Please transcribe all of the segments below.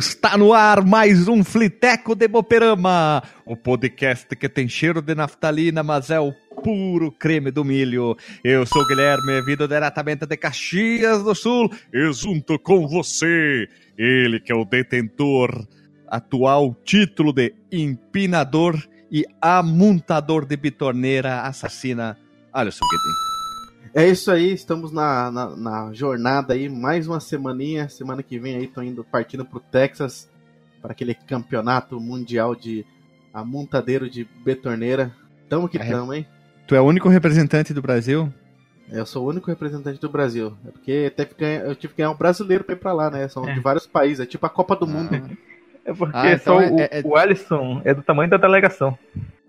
Está no ar mais um Fliteco de Boperama, o podcast que tem cheiro de naftalina, mas é o puro creme do milho. Eu sou Guilherme, vindo diretamente de Caxias do Sul, e junto com você, ele que é o detentor atual título de empinador e amontador de bitorneira assassina, Alisson Guedin. É isso aí, estamos na, na, na, jornada aí, mais uma semaninha. Semana que vem aí tô indo partindo pro Texas para aquele campeonato mundial de amontadeiro de betorneira. Tamo que é, tamo, hein? Tu é o único representante do Brasil? Eu sou o único representante do Brasil. É porque ganhar, eu tive que ganhar um brasileiro pra ir pra lá, né? São é. de vários países, é tipo a Copa do ah. Mundo. Né? É porque ah, então só é, o, é, é... o Alisson é do tamanho da delegação.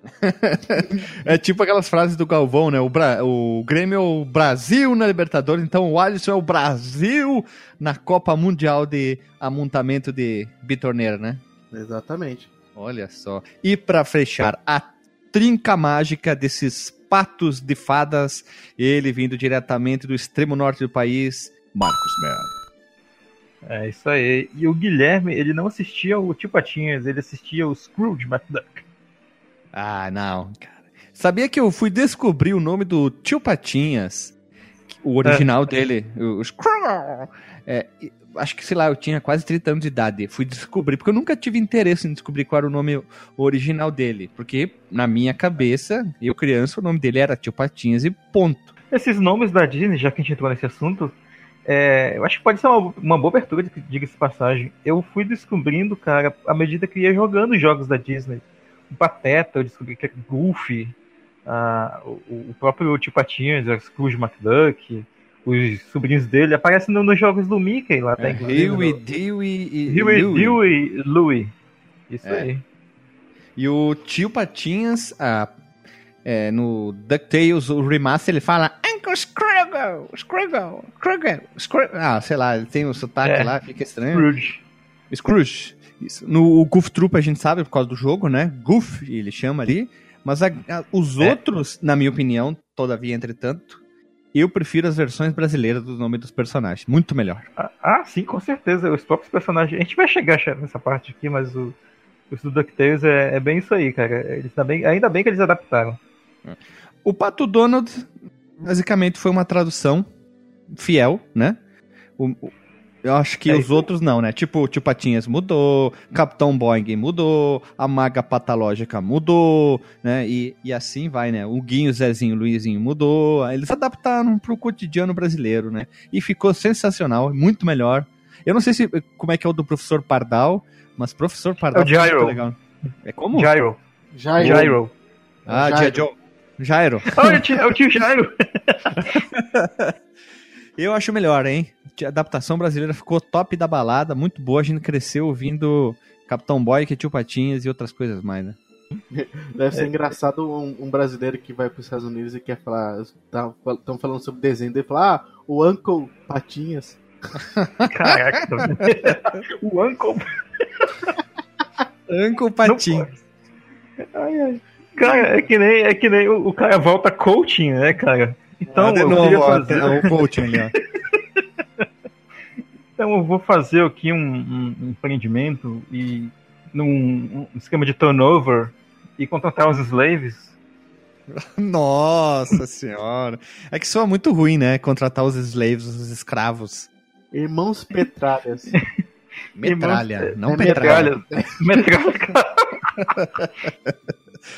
é tipo aquelas frases do Galvão, né? O, Bra... o Grêmio é o Brasil na Libertadores, então o Alisson é o Brasil na Copa Mundial de Amontamento de Bitorneira, né? Exatamente. Olha só. E para fechar, a trinca mágica desses patos de fadas, ele vindo diretamente do extremo norte do país, Marcos Melo. É isso aí. E o Guilherme, ele não assistia o Tio Patinhas, ele assistia o Scrooge McDuck. Ah, não, cara. Sabia que eu fui descobrir o nome do Tio Patinhas, o original é. dele, o Scrooge. É, acho que, sei lá, eu tinha quase 30 anos de idade. Fui descobrir, porque eu nunca tive interesse em descobrir qual era o nome original dele. Porque, na minha cabeça, eu criança, o nome dele era Tio Patinhas e ponto. Esses nomes da Disney, já que a gente entrou nesse assunto, é, eu acho que pode ser uma, uma boa abertura, diga-se passagem. Eu fui descobrindo, cara, à medida que ia jogando os jogos da Disney. O Pateta, eu descobri que é Goofy, uh, o, o, próprio Tio Patinhas, o Scrooge McDuck, os sobrinhos dele aparecem nos jogos do Mickey lá, tá? É, Huey, Dewey e Huey, Louie. Dewey, Louie. Isso é. aí. E o Tio Patinhas, ah, é, no DuckTales, o remaster, ele fala Uncle Scrooge, Scrooge, Scrooge, Scrooge. Ah, sei lá, ele tem o sotaque é. lá, fica estranho. Scrooge. Scrooge. Isso. No Goof Troop a gente sabe por causa do jogo, né? Goof, ele chama ali. Mas a, a, os é. outros, na minha opinião, todavia, entretanto, eu prefiro as versões brasileiras do nome dos personagens. Muito melhor. Ah, ah, sim, com certeza. Os próprios personagens. A gente vai chegar nessa parte aqui, mas o, os do DuckTales é, é bem isso aí, cara. Eles também, ainda bem que eles adaptaram. O Pato Donald, basicamente, foi uma tradução fiel, né? O, eu acho que é os outros não, né? Tipo, o Tio Patinhas mudou, Capitão Boeing mudou, a Maga Patológica mudou, né? E, e assim vai, né? O Guinho, Zezinho, Luizinho mudou. Eles adaptaram pro cotidiano brasileiro, né? E ficou sensacional, muito melhor. Eu não sei se como é que é o do professor Pardal, mas professor Pardal é o Gyro. legal. É como? Gyro. Gyro. Gyro. Ah, Gyro. Gyro. Jairo. Oh, é o tio Jairo. Eu acho melhor, hein? A adaptação brasileira ficou top da balada, muito boa. A gente cresceu ouvindo Capitão Boy, que é Tio Patinhas e outras coisas mais, né? Deve ser é. engraçado um, um, brasileiro que vai para os Estados Unidos e quer falar. Estão tá, falando sobre desenho dele falar, ah, o Uncle Patinhas. Caraca, o Uncle. Uncle Patinhas. Ai, ai. Cara, é que nem, é que nem o, o cara volta coaching, né, cara? Então, ah, de eu novo, fazer... ó, o coaching ali, ó. Então eu vou fazer aqui um, um, empreendimento e num um esquema de turnover e contratar os slaves. Nossa senhora. É que soa muito ruim, né? Contratar os slaves, os escravos. Irmãos Petralhas. Metralha, Irmãos... não é petralha. Metralha. metralha.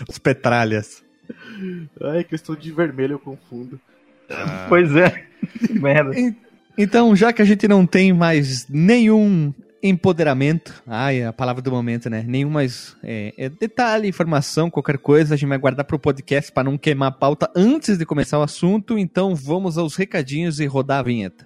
Os petralhas. Ai, questão de vermelho eu confundo. Ah. Pois é. Merda. Então, já que a gente não tem mais nenhum empoderamento, ai, é a palavra do momento, né? Nenhum mais é, é detalhe, informação, qualquer coisa, a gente vai guardar para o podcast para não queimar a pauta antes de começar o assunto. Então, vamos aos recadinhos e rodar a vinheta.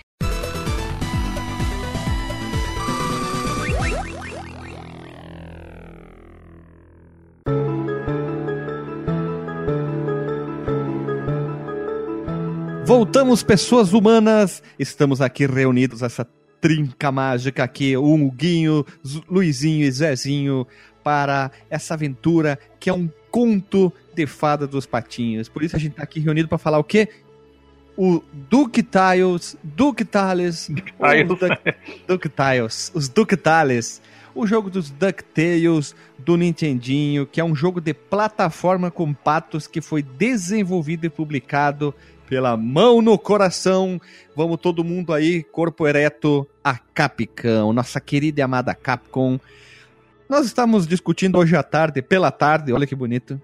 Voltamos, pessoas humanas. Estamos aqui reunidos, essa trinca mágica aqui, o Huguinho, Luizinho e Zezinho, para essa aventura que é um conto de fada dos patinhos. Por isso a gente tá aqui reunido para falar o quê? O DuckTales, DuckTales, DuckTales, os DuckTales, o jogo dos DuckTales do Nintendinho, que é um jogo de plataforma com patos que foi desenvolvido e publicado pela mão no coração. Vamos todo mundo aí, corpo ereto, a Capcom, nossa querida e amada Capcom. Nós estamos discutindo hoje à tarde, pela tarde, olha que bonito.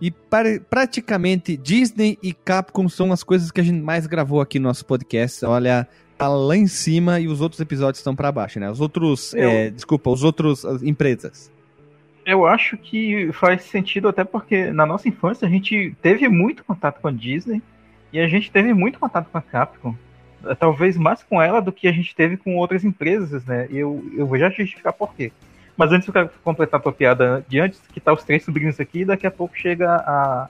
E praticamente Disney e Capcom são as coisas que a gente mais gravou aqui no nosso podcast. Olha, tá lá em cima e os outros episódios estão para baixo, né? Os outros, Eu... é, desculpa, os outros empresas. Eu acho que faz sentido até porque na nossa infância a gente teve muito contato com a Disney e a gente teve muito contato com a Capcom. Talvez mais com ela do que a gente teve com outras empresas, né? E eu, eu vou já justificar por quê. Mas antes eu quero completar a tua piada de antes, que tá os três sobrinhos aqui, e daqui a pouco chega a,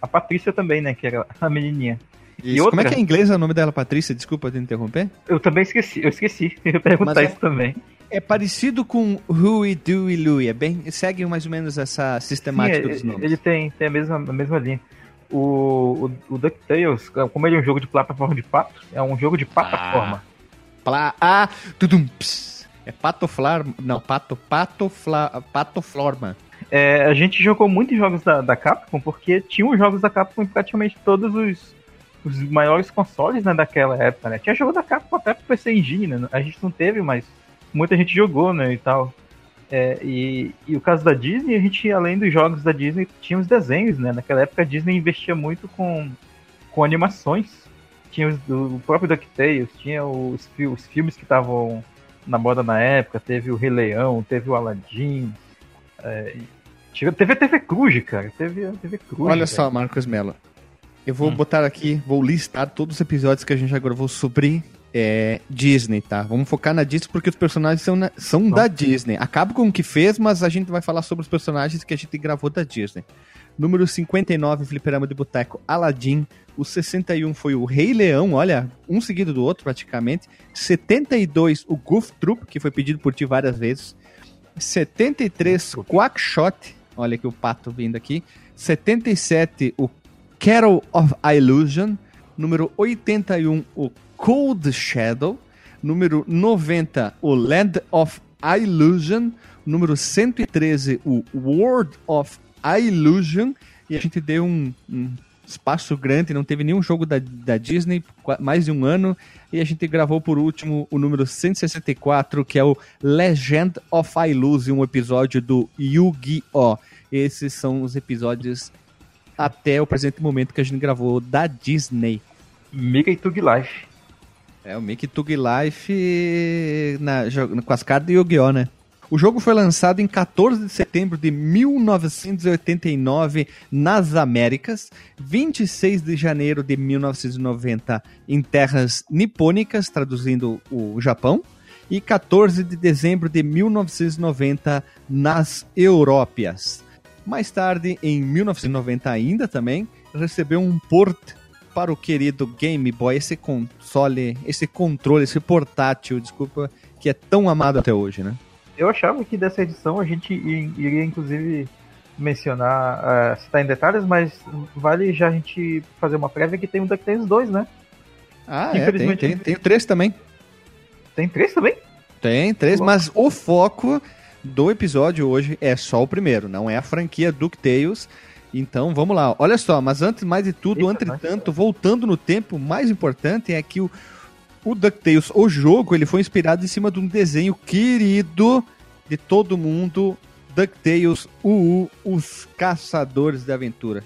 a Patrícia também, né? Que era a menininha. E outra, Como é que é em inglês o nome dela, Patrícia? Desculpa te interromper. Eu também esqueci, eu esqueci. Eu ia perguntar é, isso também. É parecido com Huey, Dewey, Louie. É bem, segue mais ou menos essa sistemática Sim, dos nomes. Ele tem, tem a, mesma, a mesma linha o, o, o DuckTales, como ele é um jogo de plataforma de pato, é um jogo de plataforma. Ah, pla, ah tudum, ps, é patoflar, não, pato, patofla, patoflorma. É, a gente jogou muitos jogos da, da Capcom, porque tinha os jogos da Capcom em praticamente todos os, os maiores consoles né, daquela época, né? Tinha jogo da Capcom até pro PC Engine, né? A gente não teve, mas muita gente jogou, né, e tal. É, e, e, o caso da Disney, a gente, além dos jogos da Disney, tinha os desenhos, né? Naquela época a Disney investia muito com, com animações. Tinha os, o próprio DuckTales, tinha os, os filmes que estavam na moda na época, teve o Rei Leão, teve o Aladdin. É, teve a TV Cruz, cara. Teve a TV Cruz. Olha cara. só, Marcos Mello. Eu vou hum. botar aqui, vou listar todos os episódios que a gente já gravou sobre é, Disney, tá? Vamos focar na Disney porque os personagens são, na, são da Disney. Acaba com o que fez, mas a gente vai falar sobre os personagens que a gente gravou da Disney. Número 59, Fliperama de Boteco, Aladdin. O 61 foi o Rei Leão, olha, um seguido do outro praticamente. 72, o Goof Troop, que foi pedido por ti várias vezes. 73, Quackshot, olha aqui o pato vindo aqui. 77, o Carol of Illusion. Número 81, o Cold Shadow. Número 90, o Land of Illusion. Número 113, o World of Illusion. E a gente deu um, um espaço grande, não teve nenhum jogo da, da Disney, mais de um ano, e a gente gravou por último o número 164, que é o Legend of Illusion, um episódio do Yu-Gi-Oh! Esses são os episódios até o presente momento que a gente gravou da Disney. Mickey Tug Life. É, o Mickey Tug Life na, com as cartas de Yu-Gi-Oh, né? O jogo foi lançado em 14 de setembro de 1989 nas Américas, 26 de janeiro de 1990 em terras nipônicas, traduzindo o Japão, e 14 de dezembro de 1990 nas Európias. Mais tarde, em 1990 ainda também, recebeu um port para o querido Game Boy, esse console, esse controle, esse portátil, desculpa, que é tão amado até hoje, né? Eu achava que dessa edição a gente iria, inclusive, mencionar, uh, citar em detalhes, mas vale já a gente fazer uma prévia que tem um DuckTales 2, né? Ah, é, tem, tem, tem 3 também. Tem 3 também? Tem, 3, mas o foco do episódio hoje é só o primeiro, não é a franquia DuckTales, então, vamos lá. Olha só, mas antes mais de tudo, entretanto, voltando no tempo, mais importante é que o, o DuckTales, o jogo, ele foi inspirado em cima de um desenho querido de todo mundo, DuckTales UU, Os Caçadores de Aventura.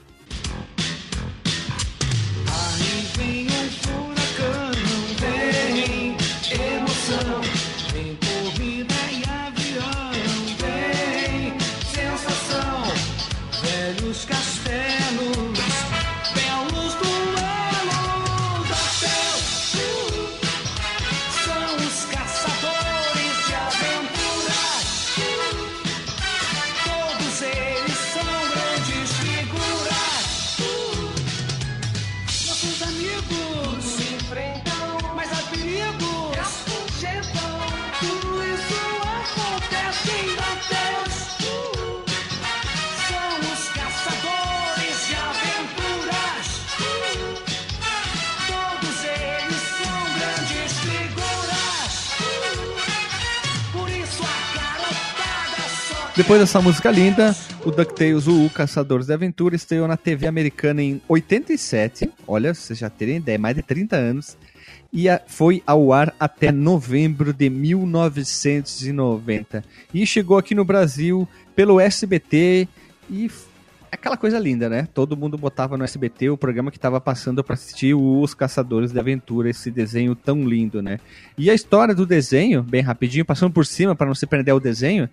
Depois dessa música linda, o DuckTales, o Caçadores de Aventura, estreou na TV americana em 87. Olha, vocês já terem ideia, mais de 30 anos. E foi ao ar até novembro de 1990. E chegou aqui no Brasil pelo SBT e aquela coisa linda, né? Todo mundo botava no SBT o programa que estava passando para assistir Os Caçadores de Aventura, esse desenho tão lindo, né? E a história do desenho, bem rapidinho, passando por cima para não se perder o desenho,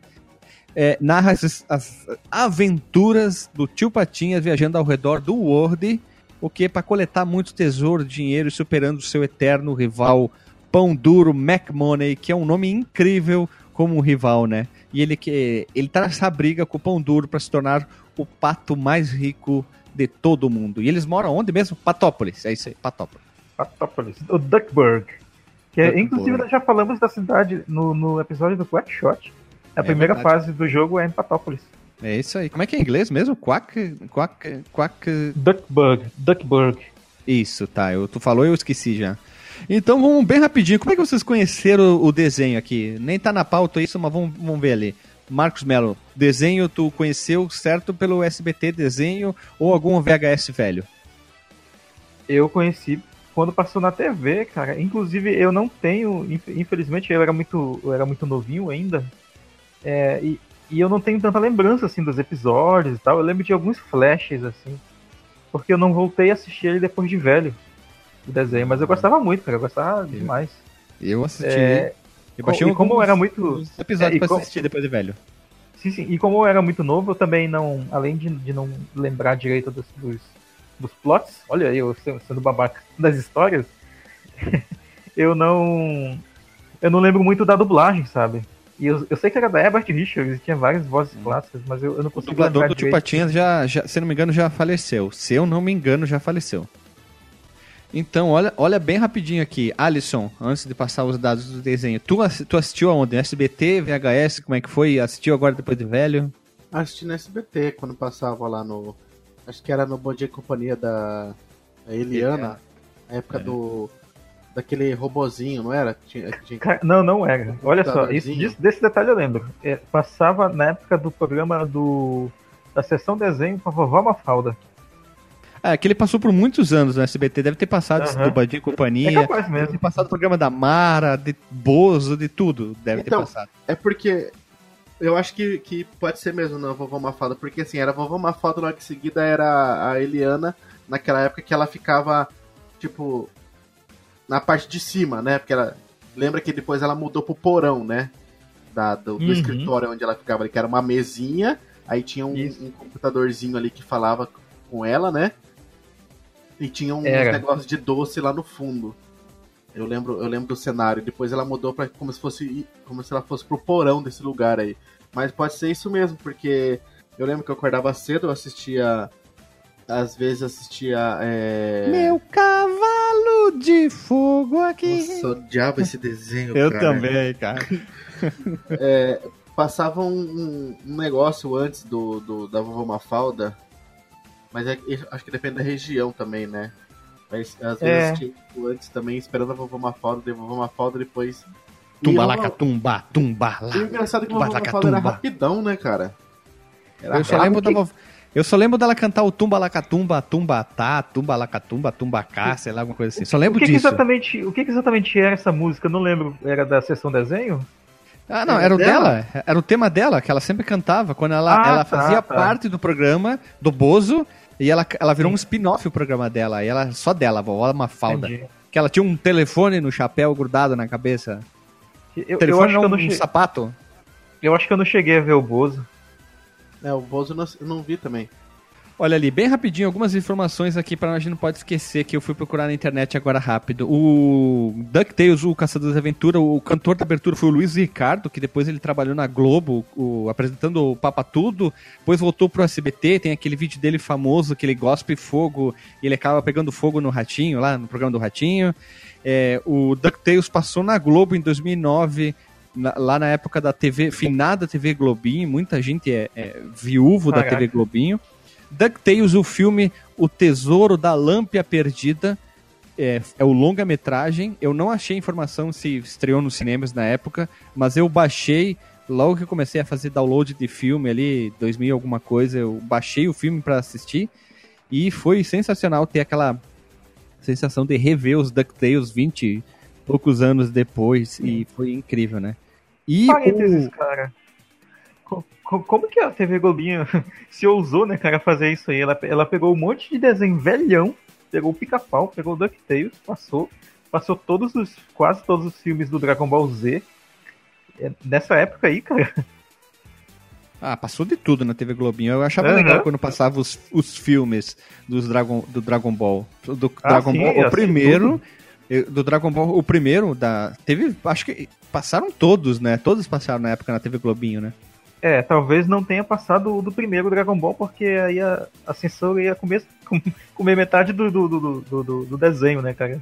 é, narra as, as, aventuras do tio Patinhas viajando ao redor do World, o que é para coletar muito tesouro, dinheiro e superando seu eterno rival Pão Duro McMoney, que é um nome incrível como um rival, né? E ele que ele tá nessa briga com o Pão Duro para se tornar o pato mais rico de todo mundo. E eles moram onde mesmo? Patópolis. É isso aí, Patópolis. Patópolis. O Duckburg. Que é, inclusive nós já falamos da cidade no, no episódio do Quackshot. A é primeira verdade. fase do jogo é em Patópolis. É isso aí. Como é que é em inglês mesmo? Quack. Quack. Quack. Duckburg. Duckburg. Isso, tá. Eu, tu falou e eu esqueci já. Então vamos bem rapidinho. Como é que vocês conheceram o desenho aqui? Nem tá na pauta isso, mas vamos, vamos ver ali. Marcos Melo, desenho tu conheceu certo pelo SBT desenho ou algum VHS velho? Eu conheci quando passou na TV, cara. Inclusive eu não tenho, infelizmente eu era muito, eu era muito novinho ainda. É, e, e eu não tenho tanta lembrança assim dos episódios e tal. Eu lembro de alguns flashes assim, porque eu não voltei a assistir ele depois de velho o desenho, mas eu gostava muito, cara. Eu gostava demais. Eu assisti. É, eu baixei e como era muito episódio é, pra como... assistir depois de velho. Sim, sim. E como eu era muito novo, eu também não, além de, de não lembrar direito dos, dos, dos plots, olha eu sendo babaca das histórias, eu não eu não lembro muito da dublagem, sabe? E eu, eu sei que era da Herbert Richards, tinha várias vozes hum. clássicas, mas eu, eu não consigo O dublador do Tio Patinhas já, já, se não me engano, já faleceu. Se eu não me engano, já faleceu. Então, olha, olha bem rapidinho aqui. Alisson, antes de passar os dados do desenho. Tu, tu assistiu aonde? SBT, VHS, como é que foi? Assistiu agora depois de velho? Assisti no SBT, quando passava lá no... Acho que era no Bom Dia e Companhia da Eliana. É. A época é. do... Daquele robozinho, não era? Tinha, tinha... Não, não era. Olha só, isso, disso, desse detalhe eu lembro. É, passava na época do programa do... Da sessão desenho com a vovó Mafalda. É, que ele passou por muitos anos no SBT, deve ter passado uhum. do Badinho e Companhia. É capaz mesmo. Deve ter passado o programa da Mara, de Bozo, de tudo. Deve então, ter passado. É porque eu acho que, que pode ser mesmo na Vovó Mafalda, porque assim, era a Vovó Mafalda, logo em seguida era a Eliana, naquela época que ela ficava, tipo, na parte de cima, né? Porque ela. Lembra que depois ela mudou pro porão, né? Da, do, do uhum. escritório onde ela ficava ali, que era uma mesinha, aí tinha um, um computadorzinho ali que falava com ela, né? E tinha um negócio de doce lá no fundo. Eu lembro, eu lembro do cenário. Depois ela mudou para como se fosse como se ela fosse pro porão desse lugar aí. Mas pode ser isso mesmo, porque eu lembro que eu acordava cedo, eu assistia às vezes assistia é... Meu cavalo de fogo aqui. Nossa, odiava esse desenho, Eu cara. também, cara. é, passava um, um, negócio antes do, do da vovó Mafalda mas é, acho que depende da região também, né? Mas, às vezes é. tipo, antes também, esperando a vovó Mafalda, de vovó Mafalda, depois... Tumba laca tumba, tumba lá. E o engraçado é que a vovó Mafalda era rapidão, né, cara? Era eu, só lembro que... da, eu só lembro dela cantar o tumba lacatumba, tumba tá, tumba lacatumba, tumba cá, sei lá, alguma coisa assim. Só lembro o que disso. Que exatamente, o que, que exatamente era essa música? Eu não lembro. Era da sessão desenho? Ah, não, era o dela? dela? Era o tema dela, que ela sempre cantava, quando ela, ah, ela tá, fazia tá. parte do programa do Bozo, e ela, ela virou Sim. um spin-off o programa dela. E ela só dela, a vovó Mafalda. Entendi. Que ela tinha um telefone no chapéu grudado na cabeça. Eu, telefone eu não, um che... sapato. Eu acho que eu não cheguei a ver o Bozo. É, o Bozo eu não vi também. Olha ali, bem rapidinho, algumas informações aqui para a gente não pode esquecer que eu fui procurar na internet agora rápido. O DuckTales, o Caçador de Aventura, o cantor da abertura foi o Luiz Ricardo, que depois ele trabalhou na Globo, o, apresentando o Papa Tudo, depois voltou pro SBT, tem aquele vídeo dele famoso que ele gospe fogo e ele acaba pegando fogo no Ratinho, lá no programa do Ratinho. É, o DuckTales passou na Globo em 2009, na, lá na época da TV, finada TV Globinho, muita gente é, é viúvo Caraca. da TV Globinho. DuckTales, o filme O Tesouro da Lâmpia Perdida, é, é, o longa-metragem. Eu não achei informação se estreou nos cinemas na época, mas eu baixei logo que eu comecei a fazer download de filme ali, 2000 alguma coisa, eu baixei o filme para assistir e foi sensacional ter aquela sensação de rever os DuckTales 20 poucos anos depois e foi incrível, né? E Parênteses, o... cara. Como que a TV Globinho se ousou, né, cara, fazer isso aí? Ela, ela pegou um monte de desenho velhão, pegou o pica-pau, pegou o DuckTales, passou, passou todos os, quase todos os filmes do Dragon Ball Z. É, nessa época aí, cara. Ah, passou de tudo na TV Globinho. Eu achava uhum. legal quando passava os, os filmes dos Dragon, do Dragon Ball. Do ah, Dragon sim, Ball, o primeiro. Do Dragon Ball, o primeiro da. Teve. Acho que passaram todos, né? Todos passaram na época na TV Globinho, né? É, talvez não tenha passado do primeiro Dragon Ball, porque aí a, a censura ia comer, comer metade do, do, do, do, do desenho, né, cara?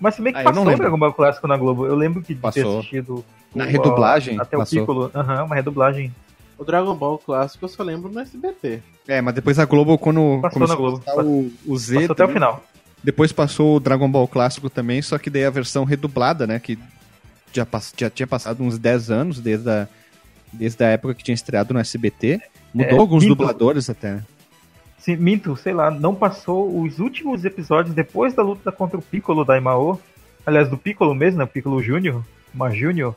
Mas se bem que ah, passou o Dragon Ball clássico na Globo. Eu lembro que passou. ter assistido. Na redublagem? Até passou. o Piccolo. Aham, uhum, uma redublagem. O Dragon Ball clássico eu só lembro no SBT. É, mas depois a Globo, quando passou começou na Globo. a o, o Z... Passou até o final. Depois passou o Dragon Ball clássico também, só que daí a versão redublada, né, que já, já tinha passado uns 10 anos desde a, desde a época que tinha estreado no SBT. Mudou é, alguns minto. dubladores até. Sim, minto, sei lá, não passou os últimos episódios depois da luta contra o Piccolo da Imao. Aliás, do Piccolo mesmo, né, o Piccolo Júnior, uma Júnior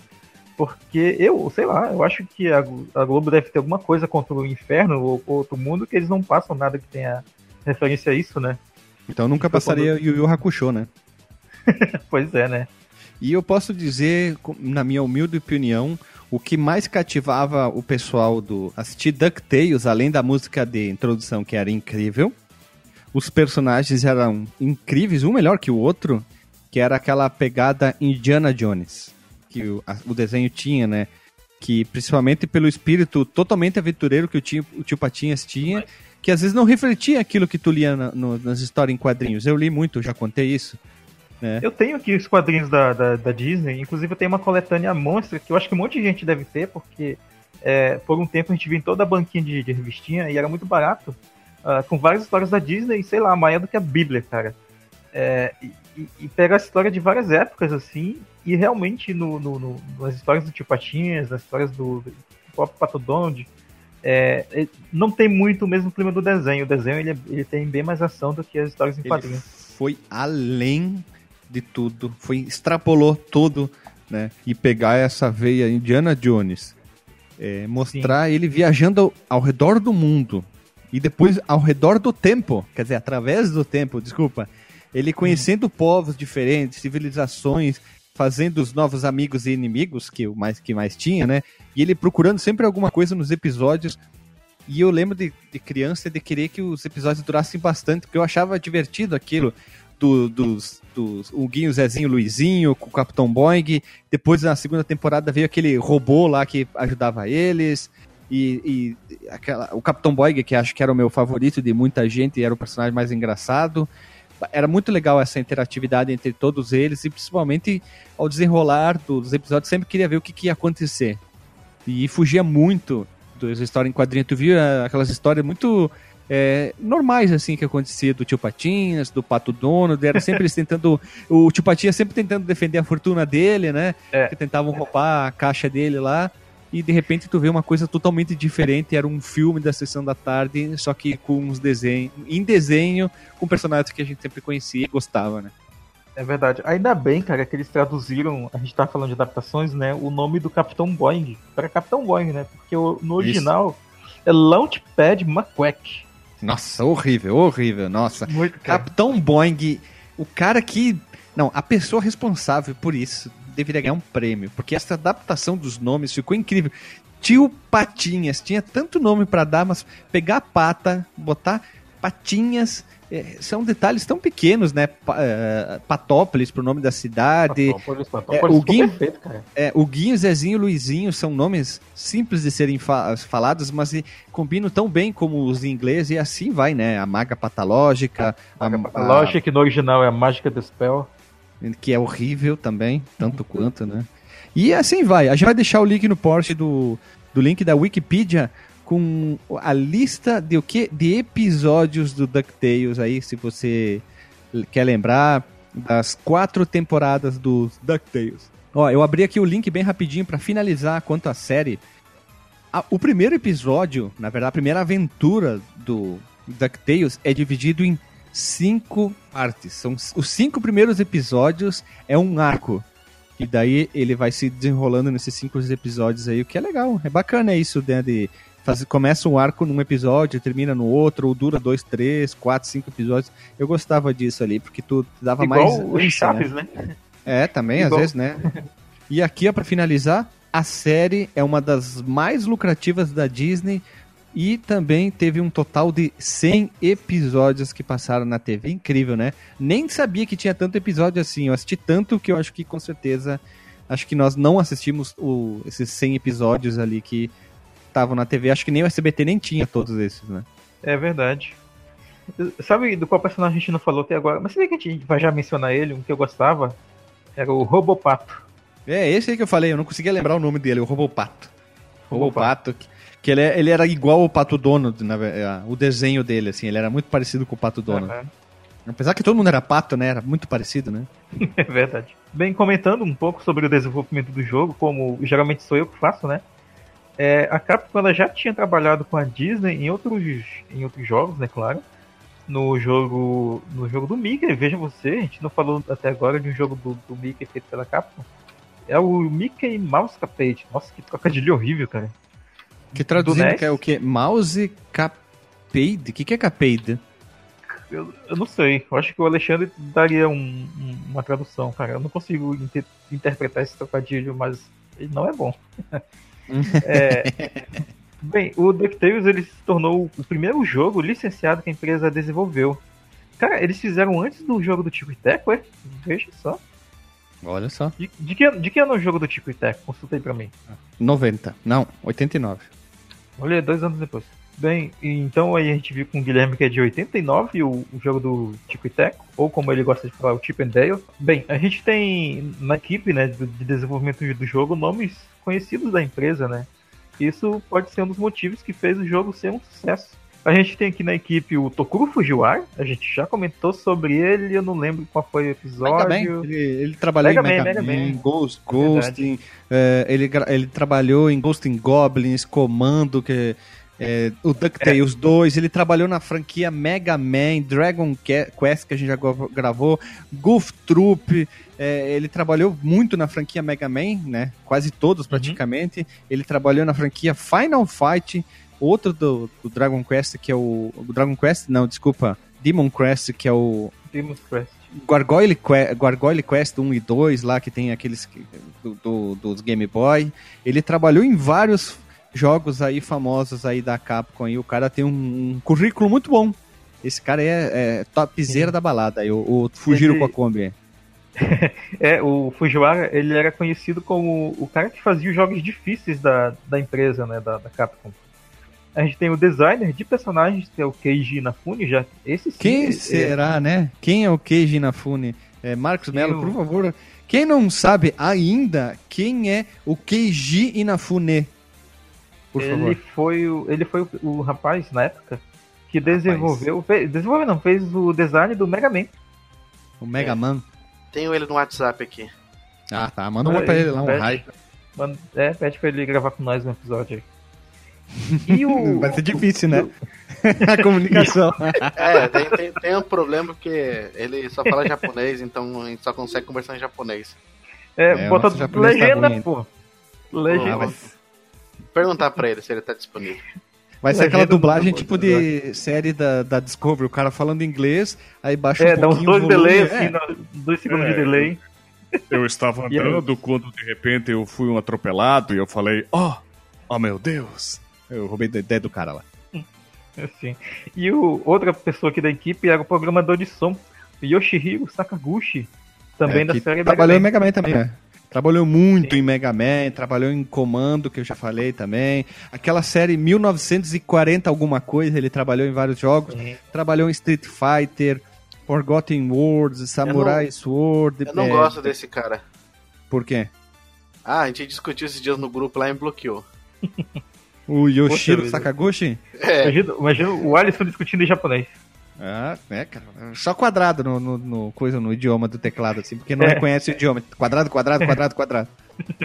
porque eu, sei lá, eu acho que a, a Globo deve ter alguma coisa contra o inferno ou, outro mundo que eles não passam nada que tenha referência a isso, né? Então nunca passaria quando... Yu Yu Hakusho, né? pois é, né? E eu posso dizer, na minha humilde opinião, o que mais cativava o pessoal do assistir DuckTales, além da música de introdução que era incrível, os personagens eram incríveis, um melhor que o outro, que era aquela pegada Indiana Jones que o, a, o desenho tinha, né? Que principalmente pelo espírito totalmente aventureiro que o tio, o tio Patinhas tinha, que às vezes não refletia aquilo que tu lia na, no, nas histórias em quadrinhos. Eu li muito, já contei isso. Né? Eu tenho aqui os quadrinhos da, da, da, Disney, inclusive eu tenho uma coletânea monstra que eu acho que um monte de gente deve ter, porque é, por um tempo a gente via em toda a banquinha de, de revistinha e era muito barato, uh, com várias histórias da Disney, sei lá, maior do que a Bíblia, cara. É, e, e pega a história de várias épocas, assim, e realmente no, no, no, nas histórias do Tio Patinhas, nas histórias do, do próprio Pato Donald, é, é, não tem muito o mesmo clima do desenho. O desenho ele, ele tem bem mais ação do que as histórias em ele quadrinhos. Foi além de tudo, foi extrapolou tudo, né? E pegar essa veia Indiana Jones, é, mostrar Sim. ele viajando ao, ao redor do mundo e depois ao redor do tempo, quer dizer, através do tempo, desculpa, ele conhecendo hum. povos diferentes, civilizações, fazendo os novos amigos e inimigos que mais que mais tinha, né? E ele procurando sempre alguma coisa nos episódios. E eu lembro de, de criança de querer que os episódios durassem bastante, porque eu achava divertido aquilo do, dos, dos o Guinho, Zezinho, Luizinho, com o Capitão Boeing. Depois na segunda temporada veio aquele robô lá que ajudava eles. E, e aquela, o Capitão Boeing, que acho que era o meu favorito de muita gente, e era o personagem mais engraçado era muito legal essa interatividade entre todos eles e principalmente ao desenrolar dos episódios sempre queria ver o que, que ia acontecer. E fugia muito das histórias em quadrinho. Tu via aquelas histórias muito é, normais, assim, que acontecia do tio Patinhas, do Pato Dono, era sempre eles tentando. O tio Patinhas sempre tentando defender a fortuna dele, né? É. Que tentavam roubar a caixa dele lá e de repente tu vê uma coisa totalmente diferente, era um filme da sessão da tarde, só que com uns desenhos, em desenho, com personagens que a gente sempre conhecia e gostava, né? É verdade. Ainda bem, cara, que eles traduziram, a gente tá falando de adaptações, né, o nome do Capitão Boeing para Capitão Boeing, né? Porque no original Isso. é Launchpad McQuack. Nossa, horrível, horrível, nossa. Muito, Capitão Boeing, o cara que não, a pessoa responsável por isso deveria ganhar um prêmio, porque essa adaptação dos nomes ficou incrível. Tio Patinhas, tinha tanto nome para dar, mas pegar a pata, botar Patinhas, é, são detalhes tão pequenos, né? É, Patópolis pro nome da cidade. Patópolis, Patópolis é, o, Guinho, perfeito, é, o Guinho, Zezinho Luizinho são nomes simples de serem fa falados, mas combinam tão bem como os em inglês e assim vai, né? A maga patológica. Maga a, patológica, a... que no original é a mágica do spell que é horrível também, tanto quanto, né? E assim vai. A gente vai deixar o link no post do, do link da Wikipedia com a lista de o que de episódios do DuckTales aí, se você quer lembrar das quatro temporadas dos DuckTales. Ó, eu abri aqui o link bem rapidinho para finalizar quanto à série. a- o primeiro episódio, na verdade, a primeira aventura do DuckTales é dividido em cinco partes. São os cinco primeiros episódios é um arco. E daí ele vai se desenrolando nesses cinco episódios aí, o que é legal. É bacana isso, né, de fazer, começa um arco num episódio, termina no outro, ou dura dois, três, quatro, cinco episódios. Eu gostava disso ali, porque tu dava Igual mais os ânsia, Chaves, né? é, também, Igual- às vezes, né? E aqui, ó, pra finalizar, a série é uma das mais lucrativas da Disney e também teve um total de 100 episódios que passaram na TV. Incrível, né? Nem sabia que tinha tanto episódio assim. Eu assisti tanto que eu acho que com certeza. Acho que nós não assistimos o- esses 100 episódios ali que estavam na TV. Acho que nem o SBT nem tinha todos esses, né? É verdade. Sabe do qual personagem a gente não falou até agora? Mas sabia que a gente vai já mencionar ele, um que eu gostava? Era o Robopato. É, esse aí que eu falei, eu não conseguia lembrar o nome dele, o Robopato. Robopato, que, que ele, é- ele era igual o Pato Donald, na é, o desenho dele, assim, ele era muito parecido com o Pato Donald. Aham. Apesar que todo mundo era pato, né? Era muito parecido, né? É verdade. Bem, comentando um pouco sobre o desenvolvimento do jogo, como geralmente sou eu que faço, né? É, a Capcom ela já tinha trabalhado com a Disney em outros, em outros jogos, né, claro. No jogo, no jogo do Mickey, veja você, a gente não falou até agora de um jogo do, do Mickey feito pela Capcom. É o Mickey Mouse Capade. Nossa, que trocadilho horrível, cara. Que traduzindo que é o quê? Mouse Capade? O que, que é Capade? Eu, eu não sei, eu acho que o Alexandre daria um- um- uma tradução, cara. Eu não consigo inter- interpretar esse trocadilho, mas ele não é bom. É, bem, o DuckTales ele se tornou o primeiro jogo licenciado que a empresa desenvolveu. Cara, eles fizeram antes do jogo do Tico e Teco, é? Veja só. Olha só. De, de que, de que ano é o jogo do Tico e Teco? Consulta aí pra mim. 90. Não, 89. Olha, dois anos depois. Bem, então aí a gente viu com o Guilherme que é de 89 o, o jogo do Tico e Teco, ou como ele gosta de falar, o Chip and Dale. Bem, a gente tem na equipe né, de desenvolvimento do jogo nomes conhecidos da empresa, né? Isso pode ser um dos motivos que fez o jogo ser um sucesso. A gente tem aqui na equipe o Tokuro Fujiwara, a gente já comentou sobre ele, eu não lembro qual foi o Mega episódio. Man. Ele, ele trabalhou Mega em Mega, Man, Mega Man, Man. Ghost, Ghost, em, eh, ele, ele trabalhou em Ghost in Goblins, Comando, que é, o DuckTales 2, ele trabalhou na franquia Mega Man, Dragon Que- Quest, que a gente já gra- gravou, Goof Troop, é, ele trabalhou muito na franquia Mega Man, né? Quase todos praticamente. Ele trabalhou na franquia Final Fight, outro do, do Dragon Quest, que é o. o Dragon Quest, não, desculpa. Demon Quest, que é o Demon's Crest. Gargoyle, Que- Gargoyle Quest 1 e 2 lá, que tem aqueles que- do, do- dos Game Boy. Ele trabalhou em vários jogos aí famosos aí da Capcom e o cara tem um, um currículo muito bom. Esse cara é, é topzera da balada, aí, o, o Fujiro Ele- Kokombi. É, o Fujiwara, ele era conhecido como o cara que fazia os jogos difíceis da, da empresa, né, da, da Capcom. A gente tem o designer de personagens, que é o Keiji Inafune, já esse sim, Quem é- será, né? Quem é o Keiji Inafune? É, Marcos Mello, Eu- por favor. Quem não sabe ainda quem é o Keiji Inafune? Por ele favor. foi o, ele foi o, o rapaz na época que desenvolveu, fez, desenvolveu não, fez o design do Mega Man. O Mega Man. Tenho ele no WhatsApp aqui. Ah, tá. Manda uma pra ele lá, um raio. manda- É, pede pra ele gravar com nós um episódio aí. E o, Vai ser difícil, né? A comunicação. É, tem, tem, tem um problema porque ele só fala japonês, então a gente só consegue conversar em japonês. É, É, bota tá legenda, ruim. pô. Legenda. Ah, mas- Perguntar pra ele se ele tá disponível. Vai ser Legenda aquela dublagem tipo de série da, da Discovery, o cara falando inglês, aí baixa É, um dá uns pouquinho dois o volume. delay, É, assim, no- dois segundos É. de delay. Eu estava andando quando de repente eu fui um atropelado e eu falei, ó, oh, meu Deus. Eu roubei a ideia do cara lá. Assim. E o, outra pessoa aqui da equipe era o programador de som, Yoshihiro Sakaguchi, também É, da série Trabalhou Mega em Mega Man também, né? Trabalhou muito em Mega Man, trabalhou em Comando, que eu já falei também. Aquela série 1940 alguma coisa, ele trabalhou em vários jogos. Man. Trabalhou em Street Fighter, Forgotten Worlds, Samurai Sword. Eu não é, gosto desse cara. Por quê? Ah, a gente discutiu esses dias no grupo lá e me bloqueou. O Yoshiro vida. Sakaguchi? É, Imagina, imagina o Alisson discutindo em japonês. Ah, é, cara. Só quadrado no, no, no coisa, no idioma do teclado, assim, porque não É. reconhece o idioma. Quadrado, quadrado, quadrado, quadrado.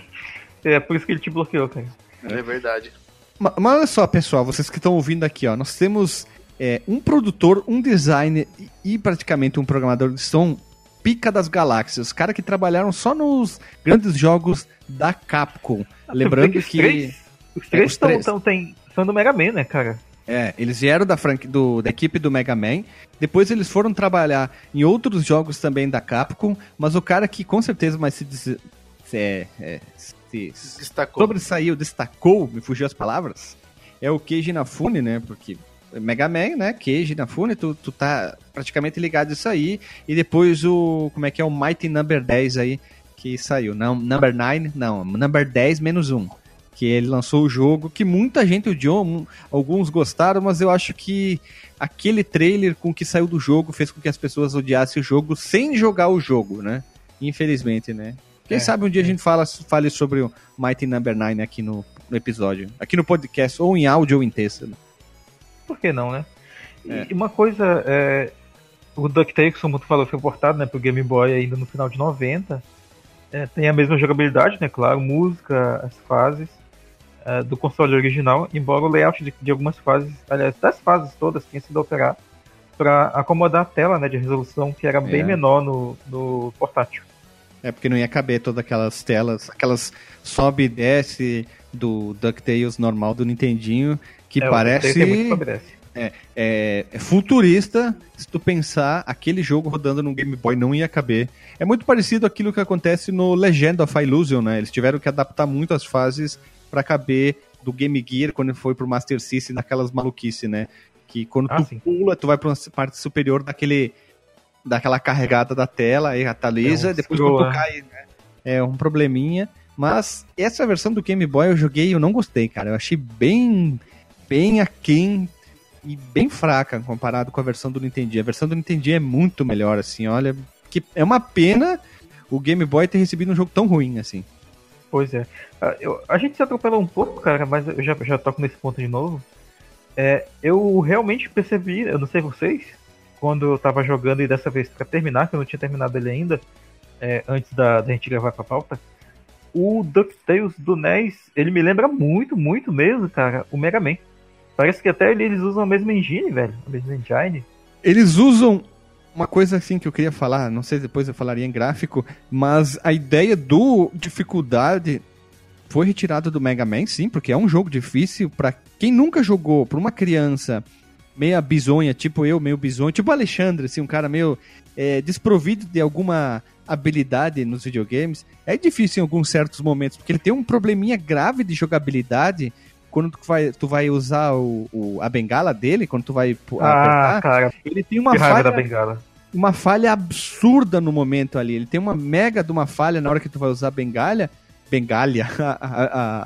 É por isso que ele te bloqueou, cara. é verdade. Ma- Mas olha só, pessoal, vocês que estão ouvindo aqui, ó, nós temos é, um produtor, um designer e, e praticamente um programador de som pica das galáxias. Os caras que trabalharam só nos grandes jogos da Capcom. Lembrando que Três, os É, três, os tão- tem- são do Mega Man, né, cara? é, eles vieram da, franqui- do- da equipe do Mega Man. Depois eles foram trabalhar em outros jogos também da Capcom. Mas o cara que com certeza mais se, des- se, é, é, se Destacou. sobressaiu, destacou, me fugiu as palavras, é o Keiji Inafune, né? Porque Mega Man, né? Keiji Inafune, tu, tu tá praticamente ligado a isso aí. E depois o, como é que é, o Mighty Number 10 aí, que saiu. Não, Number 9, não, Number 10 menos 1. Que ele lançou o jogo, que muita gente odiou, alguns gostaram, mas eu acho que aquele trailer com que saiu do jogo fez com que as pessoas odiassem o jogo sem jogar o jogo, né? Infelizmente, né? Quem É, sabe um dia a gente fala, fale sobre o Mighty Number 9 aqui no, no episódio. Aqui no podcast, ou em áudio ou em texto. né? Por que não, né? E É. uma coisa, é, o DuckTales, como tu falou, foi portado né, pro Game Boy ainda no final de 90. É, tem a mesma jogabilidade, né? Claro, música, as fases é, do console original, embora o layout de, de algumas fases, aliás, das fases todas, tenha sido alterado para acomodar a tela né, de resolução que era bem É. menor no, no portátil. É porque não ia caber todas aquelas telas, aquelas sobe e desce do DuckTales normal do Nintendinho, que É, parece é favorece. é, é futurista. Se tu pensar, aquele jogo rodando no Game Boy não ia caber. É muito parecido aquilo que acontece no Legend of Illusion, né? Eles tiveram que adaptar muito as fases para caber do Game Gear quando foi pro Master System, naquelas maluquice, né? Que quando Ah, tu sim. pula, tu vai pra uma parte superior daquele daquela carregada da tela, aí atualiza, É um depois quando tu cai, né? É um probleminha. Mas essa versão do Game Boy eu joguei e eu não gostei, cara. Eu achei bem, bem aquém e bem fraca comparado com a versão do Nintendo. A versão do Nintendo é muito melhor, assim, olha. Que é uma pena o Game Boy ter recebido um jogo tão ruim, assim. Pois é. Ah, eu- a gente se atropelou um pouco, cara, mas eu já, já toco nesse ponto de novo. É, eu realmente percebi, eu não sei vocês, quando eu tava jogando e dessa vez pra terminar, que eu não tinha terminado ele ainda, é, antes da, da gente gravar pra pauta, o DuckTales do NES, ele me lembra muito, muito mesmo, cara, o Mega Man. Parece que até ele- eles usam a mesma engine, velho, a mesma engine. Eles usam uma coisa assim que eu queria falar, não sei se depois eu falaria em gráfico, mas a ideia do dificuldade foi retirada do Mega Man, sim, porque é um jogo difícil pra quem nunca jogou, pra uma criança meia bizonha, tipo eu, meio bizonho, tipo Alexandre, assim, um cara meio é, desprovido de alguma habilidade nos videogames, é difícil em alguns certos momentos, porque ele tem um probleminha grave de jogabilidade quando tu vai, tu vai usar o, o- a bengala dele, quando tu vai Ah, apertar, cara, ele tem uma falha da bengala. uma falha absurda no momento ali. Ele tem uma mega de uma falha na hora que tu vai usar a bengalha. Bengalha, a,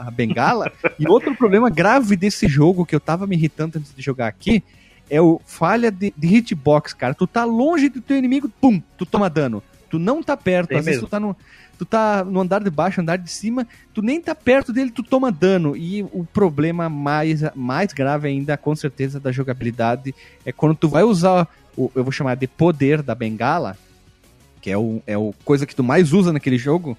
a- a- bengala. e outro problema grave desse jogo que eu tava me irritando antes de jogar aqui é o falha de, de hitbox, cara. Tu tá longe do teu inimigo, pum, tu toma dano. Tu não tá perto, Tem às vezes mesmo. tu tá no. Tu tá no andar de baixo, andar de cima, tu nem tá perto dele, tu toma dano. E o problema mais, mais grave ainda, com certeza, da jogabilidade é quando tu vai usar o, eu vou chamar de poder da bengala, que é o, é o coisa que tu mais usa naquele jogo.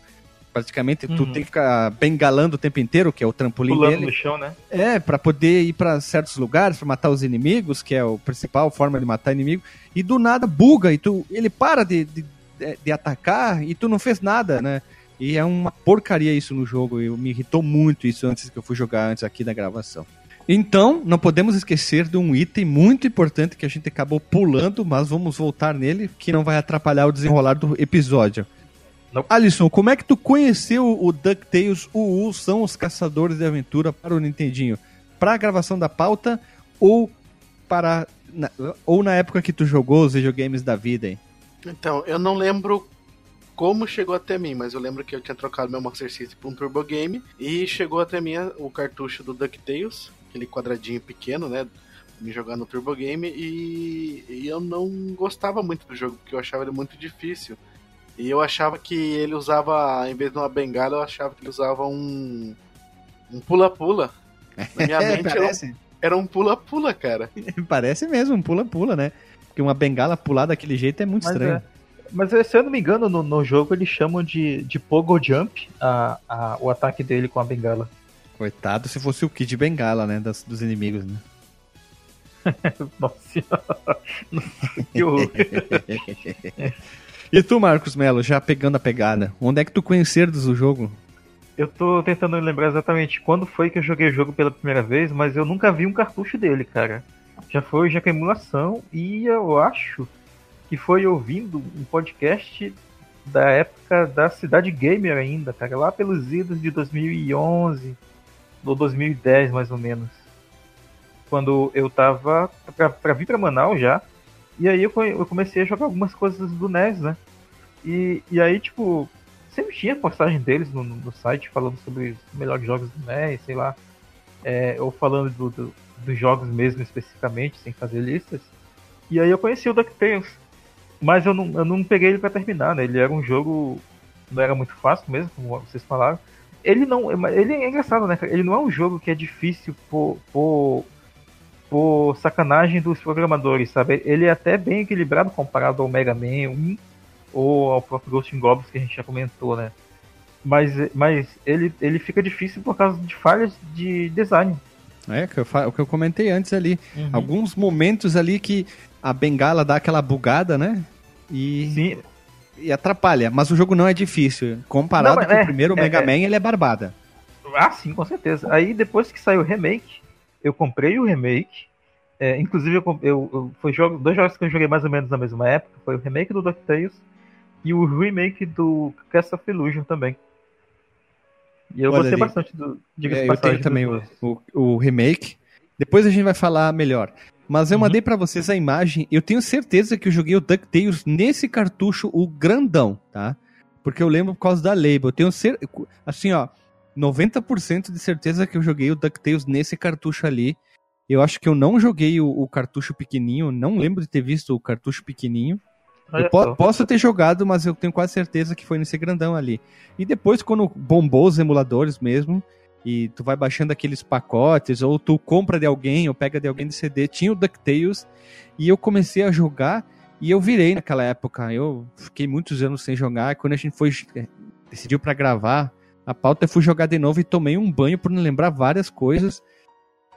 Praticamente, tu Uhum. tem que ficar bengalando o tempo inteiro, que é o trampolim Pulando dele. no chão, né? É, pra poder ir pra certos lugares, pra matar os inimigos, que é a principal forma de matar inimigo. E do nada buga, e tu, ele para de, de, de atacar e tu não fez nada, né? E é uma porcaria isso no jogo. E me irritou muito isso antes que eu fui jogar antes aqui da gravação. Então, não podemos esquecer de um item muito importante que a gente acabou pulando, mas vamos voltar nele, que não vai atrapalhar o desenrolar do episódio. Não. Alisson, como é que tu conheceu o DuckTales UU são os caçadores de aventura para o Nintendinho? Para a gravação da pauta ou para na- ou na época que tu jogou os videogames da vida, hein? Então, eu não lembro como chegou até mim, mas eu lembro que eu tinha trocado meu Master System por um Turbo Game e chegou até mim o cartucho do DuckTales, aquele quadradinho pequeno, né? Me jogar no Turbo Game e, e eu não gostava muito do jogo, porque eu achava ele muito difícil. E eu achava que ele usava, em vez de uma bengala, eu achava que ele usava um. um pula-pula. Na minha mente era um- era um pula-pula, cara. parece mesmo, um pula-pula, né? Porque uma bengala pular daquele jeito é muito Mas estranho. é. Mas eh, se eu não me engano, no, no jogo eles chamam de, de Pogo Jump a, a- o ataque dele com a bengala. Coitado se fosse o Kid Bengala, né? Das, dos inimigos, né? Nossa senhora. e tu, Marcos Melo, já pegando a pegada, onde é que tu conheceres o jogo? Eu tô tentando lembrar exatamente quando foi que eu joguei o jogo pela primeira vez, mas eu nunca vi um cartucho dele, cara. Já foi já com emulação e eu acho que foi ouvindo um podcast da época da Cidade Gamer ainda, cara, lá pelos idos de 2011 ou 2010 mais ou menos. Quando eu tava pra, pra vir pra Manaus já, e aí eu, eu comecei a jogar algumas coisas do NES, né? E, e aí, tipo, sempre tinha postagem deles no, no site falando sobre os melhores jogos do NES, sei lá. É, ou falando do, do, dos jogos mesmo especificamente, sem fazer listas. E aí eu conheci o DuckTales. Mas eu não, eu não peguei ele para terminar, né? Ele era um jogo. Não era muito fácil mesmo, como vocês falaram. Ele não. Ele é engraçado, né? Ele não é um jogo que é difícil por, por, por sacanagem dos programadores, sabe? Ele é até bem equilibrado comparado ao Mega Man 1 ou ao próprio Ghost Goblins que a gente já comentou, né? Mas, mas ele, ele fica difícil por causa de falhas de design. É, o que eu, o que eu comentei antes ali. Uhum. Alguns momentos ali que a bengala dá aquela bugada, né? E, Sim. e atrapalha. Mas o jogo não é difícil. Comparado não, com é, o primeiro é, Mega é. Man, ele é barbada. Ah, sim, com certeza. Aí depois que saiu o remake, eu comprei o remake. É, inclusive, eu, eu, eu, foi jogo, dois jogos que eu joguei mais ou menos na mesma época. Foi o remake do DuckTales e o remake do Castle of Illusion também. E eu Olha gostei ali. bastante do. É, eu tenho também o, o, o, remake. Depois a gente vai falar melhor. Mas eu uhum. mandei para vocês a imagem. Eu tenho certeza que eu joguei o DuckTales nesse cartucho, o grandão, tá? Porque eu lembro por causa da label. Eu tenho certeza. Assim, ó. 90% de certeza que eu joguei o DuckTales nesse cartucho ali. Eu acho que eu não joguei o, o cartucho pequenininho. Não lembro de ter visto o cartucho pequenininho. Eu po posso ter jogado, mas eu tenho quase certeza que foi nesse grandão ali. E depois, quando bombou os emuladores mesmo, e tu vai baixando aqueles pacotes, ou tu compra de alguém, ou pega de alguém de CD, tinha o DuckTales, e eu comecei a jogar, e eu virei naquela época. Eu fiquei muitos anos sem jogar, e quando a gente foi eh, decidiu para gravar a pauta, eu fui jogar de novo e tomei um banho por não lembrar várias coisas.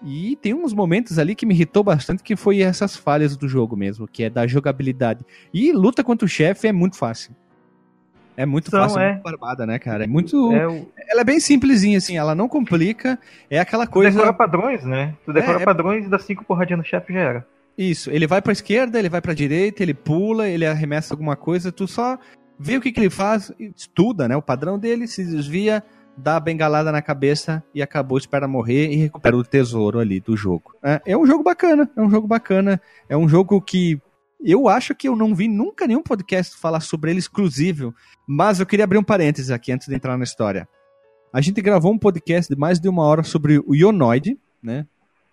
E tem uns momentos ali que me irritou bastante, que foi essas falhas do jogo mesmo, que é da jogabilidade. E luta contra o chefe é muito fácil. É muito fácil, é. muito barbada, né, cara? É muito. É o... Ela é bem simplesinha, assim, ela não complica. É aquela coisa. Tu decora padrões, né? Tu decora é, é, padrões e dá cinco porradinhas no chefe já era. Isso, ele vai pra esquerda, ele vai pra direita, ele pula, ele arremessa alguma coisa, tu só vê o que, que ele faz, estuda, né? O padrão dele, se desvia, dá a bengalada na cabeça e acabou, espera morrer e recupera o tesouro ali do jogo. É, é um jogo bacana, é um jogo bacana, é um jogo que eu acho que eu não vi nunca nenhum podcast falar sobre ele exclusivo, mas eu queria abrir um parênteses aqui antes de entrar na história. A gente gravou um podcast de mais de uma hora sobre o Ionoid, né?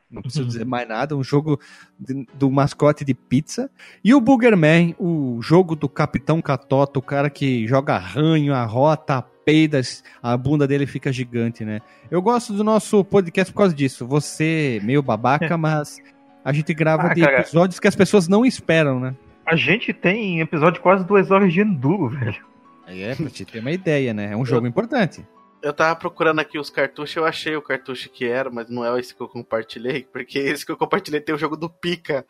Não preciso uhum. dizer mais nada, um jogo de, do mascote de pizza. E o Boogerman, o jogo do Capitão Catota, o cara que joga ranho, arrota, peidas, a bunda dele fica gigante, né? Eu gosto do nosso podcast por causa disso. Você meio babaca, mas a gente grava ah, de cara, episódios que as pessoas não esperam, né? A gente tem episódio quase duas horas de Enduro, velho. É, pra te ter uma ideia, né? É um jogo eu, importante. Eu tava procurando aqui os cartuchos, eu achei o cartucho que era, mas não é esse que eu compartilhei, porque esse que eu compartilhei tem o jogo do Pica.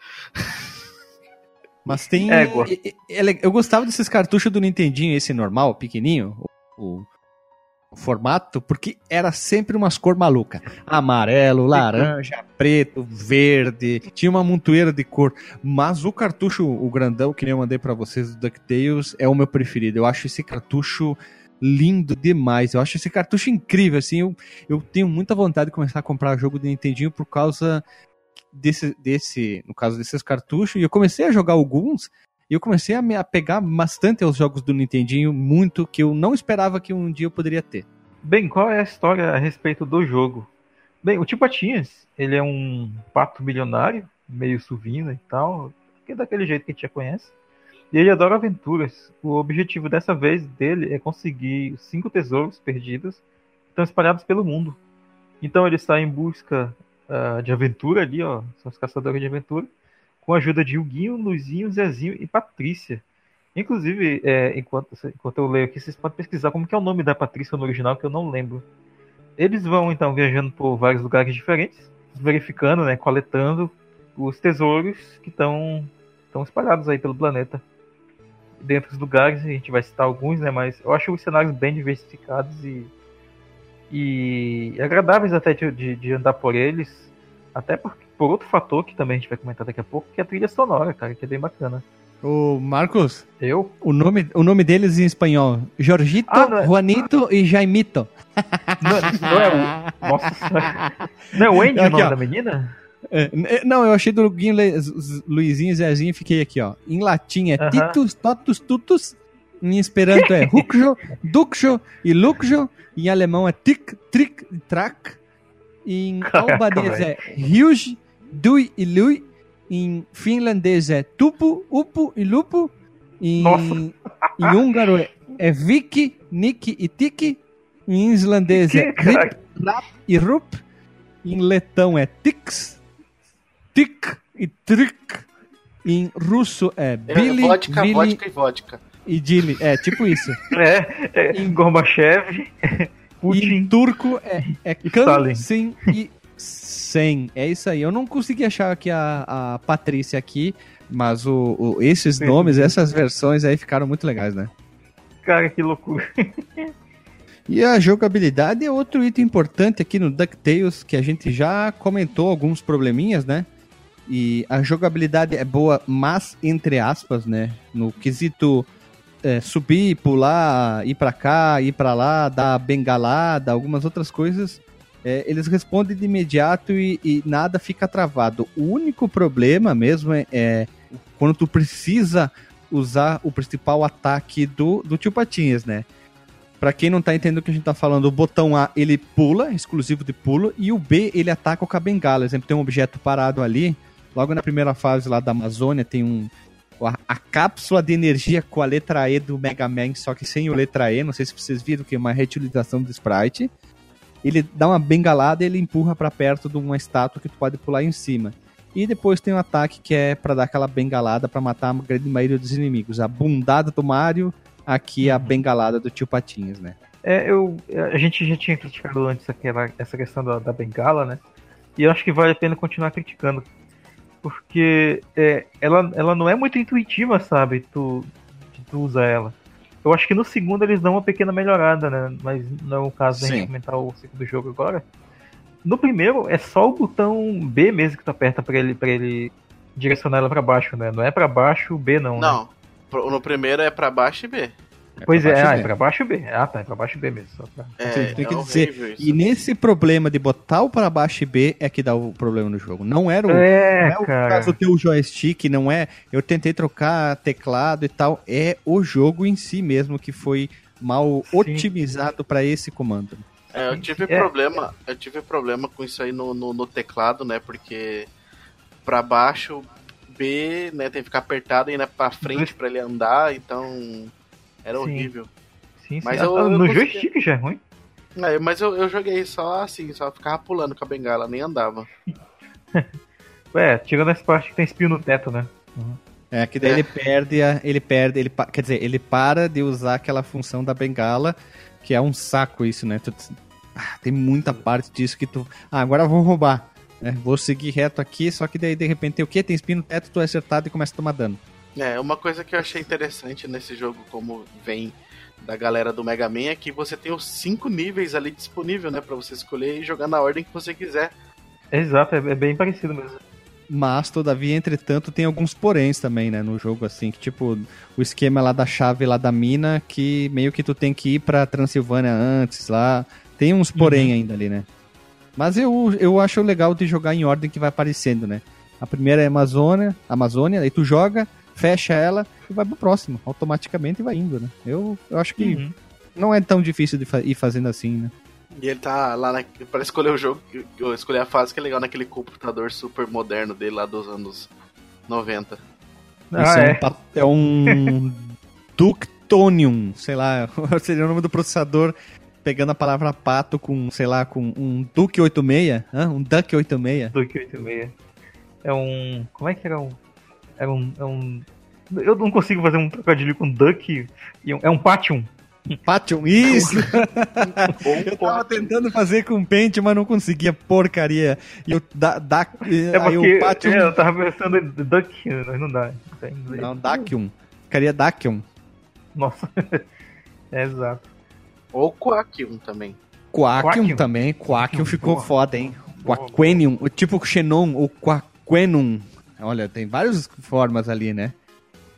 Mas tem. É, eu gostava desses cartuchos do Nintendinho, esse normal, pequenininho o, formato, porque era sempre umas cor maluca. Amarelo, laranja, preto, verde. Tinha uma montoeira de cor. Mas o cartucho, o grandão que eu mandei para vocês do DuckTales, é o meu preferido. Eu acho esse cartucho lindo demais. Eu acho esse cartucho incrível, assim. Eu, eu tenho muita vontade de começar a comprar jogo de Nintendinho por causa desse, desse, no caso desses cartuchos. E eu comecei a jogar alguns e eu comecei a me apegar bastante aos jogos do Nintendinho, muito que eu não esperava que um dia eu poderia ter. Bem, qual é a história a respeito do jogo? Bem, o Tio Patinhas, ele é um pato milionário, meio suvina e tal, que é daquele jeito que a gente já conhece. E ele adora aventuras. O objetivo dessa vez dele é conseguir cinco tesouros perdidos que estão espalhados pelo mundo. Então ele está em busca uh, de aventura ali, ó, são os caçadores de aventura com a ajuda de Huguinho, Luizinho, Zezinho e Patrícia. Inclusive, é, enquanto, enquanto eu leio aqui, vocês podem pesquisar como que é o nome da Patrícia no original, que eu não lembro. eles vão então viajando por vários lugares diferentes, verificando, né, coletando os tesouros que estão espalhados aí pelo planeta. Dentro dos lugares, a gente vai citar alguns, né, mas eu acho os cenários bem diversificados e e agradáveis até de, de, de andar por eles, até por, por outro fator que também a gente vai comentar daqui a pouco, que é a trilha sonora, cara, que é bem bacana. O Marcos, Eu? o nome, o nome deles em espanhol: Jorgito, Ah, é- Juanito e Jaimito. Não, não é o. Nossa. Não é o Andy o Aqui, nome ó. da menina? É, n- não, eu achei do Guinho, Luizinho e Zezinho, fiquei aqui, ó. Em latim é Aham. Titus, Totus, Tutus. Em esperanto é Rukjo, Dukjo e Lukjo. Em alemão é Tik, Trik e Trak. Em Caraca, albanês é Ryuj, Dui e Lui. Em finlandês é Tupu, Upu e Lupu. Em, Nossa. em húngaro é, é Viki, Niki e Tiki. Em islandês é Que, Rip? Rap e Rup. Em letão é Tix, Tik e Trik. Em russo é Billy, vodka, Vili vodka e vodka. e Dili. É, tipo isso. É, é Gorbachev, E Putin. em turco é, é E. Kan, Sim e Sen. É isso aí. Eu não consegui achar aqui a, a Patrícia aqui, mas o, o- esses Sim. nomes, essas versões aí ficaram muito legais, né? Cara, que loucura. E a jogabilidade é outro item importante aqui no DuckTales, que a gente já comentou alguns probleminhas, né? E a jogabilidade é boa, mas entre aspas, né? No quesito é, subir, pular, ir pra cá, ir pra lá, dar bengalada, algumas outras coisas, é, eles respondem de imediato e, e nada fica travado. O único problema mesmo é, é quando tu precisa usar o principal ataque do, do Tio Patinhas, né? Pra quem não tá entendendo o que a gente tá falando, o botão A ele pula, exclusivo de pulo, e o B ele ataca com a bengala. Exemplo, tem um objeto parado ali, logo na primeira fase lá da Amazônia tem um. A, a cápsula de energia com a letra E do Mega Man, só que sem o letra E, não sei se vocês viram que é uma reutilização do sprite. Ele dá uma bengalada e ele empurra pra perto de uma estátua que tu pode pular em cima. E depois tem um ataque que é pra dar aquela bengalada pra matar a grande maioria dos inimigos. A bundada do Mario, aqui a bengalada do tio Patinhas, né? É, eu, a gente já tinha criticado antes aquela, essa questão da, da bengala, né? E eu acho que vale a pena continuar criticando. Porque é, ela, ela não é muito intuitiva, sabe? Tu, tu usar ela. Eu acho que no segundo eles dão uma pequena melhorada, né? Mas não é o caso da Sim. gente comentar o segundo jogo agora. No primeiro é só o botão B mesmo que tu aperta pra ele, pra ele direcionar ela pra baixo, né? Não é pra baixo B não, né? Não, pro- no primeiro é pra baixo e B. Pois pra é, ah, é pra baixo B. Ah, tá, é pra baixo B mesmo. Só pra... É, tem que é dizer. horrível isso. E nesse problema de botar o para baixo e B é que dá o problema no jogo. Não era o, É, não é o caso do teu joystick, não é. Eu tentei trocar teclado e tal. É o jogo em si mesmo que foi mal Sim. otimizado para esse comando. É, eu tive É. problema, eu tive problema com isso aí no, no, no teclado, né? Porque pra baixo B, né, tem que ficar apertado e né, pra frente pra ele andar, então era Sim. horrível. Sim, sim. Mas Ah, eu- ah, eu no joystick já é ruim. É, mas eu, eu joguei só assim, só ficava pulando com a bengala, nem andava. É, tirando essa parte que tem espinho no teto, né? É que daí É. ele perde, a, ele perde, ele quer dizer, ele para de usar aquela função da bengala, que é um saco isso, né? Tu- ah, tem muita parte disso que tu, ah, agora eu vou roubar, né? Vou seguir reto aqui, só que daí de repente tem o quê? Tem espinho no teto, tu é acertado e começa a tomar dano. É, uma coisa que eu achei interessante nesse jogo, como vem da galera do Mega Man, é que você tem os cinco níveis ali disponível, né, Pra você escolher e jogar na ordem que você quiser. Exato, é, é bem parecido mesmo. Mas, todavia, entretanto, tem alguns poréns também, né, no jogo, assim, que tipo, o esquema lá da chave lá da mina, que meio que tu tem que ir pra Transilvânia antes lá, tem uns porém ainda ali, né. Mas eu, eu acho legal de jogar em ordem que vai aparecendo, né. A primeira é Amazônia, Amazônia, aí tu joga, fecha ela e vai pro próximo, automaticamente vai indo, né. Eu, eu acho que Uhum. não é tão difícil de fa- ir fazendo assim, né. E ele tá lá na, para escolher o jogo, eu escolher a fase que é legal naquele computador super moderno dele lá dos anos 90. Ah, Isso é. um, pa- é um Ductonium, sei lá, seria o nome do processador pegando a palavra pato com, sei lá, com um Duke 86, hã? um Duck 86. Duke 86. É um. Como é que era um. É um. É um eu não consigo fazer um trocadilho com Duck. e um- É um Patium. Pation, isso! Eu tava tentando fazer com pente, mas não conseguia, porcaria. E o da, da, É aí porque o Pation... é, eu tava pensando em Duck, mas não dá. Inglês. Não, Dacium. Ficaria Dacium. Nossa. é exato. Ou Quakium também. Quacium Quacium. também. Quacium ficou boa. foda, hein? Quaquenium, o tipo Xenon, ou Quaquenum. Olha, tem várias formas ali, né?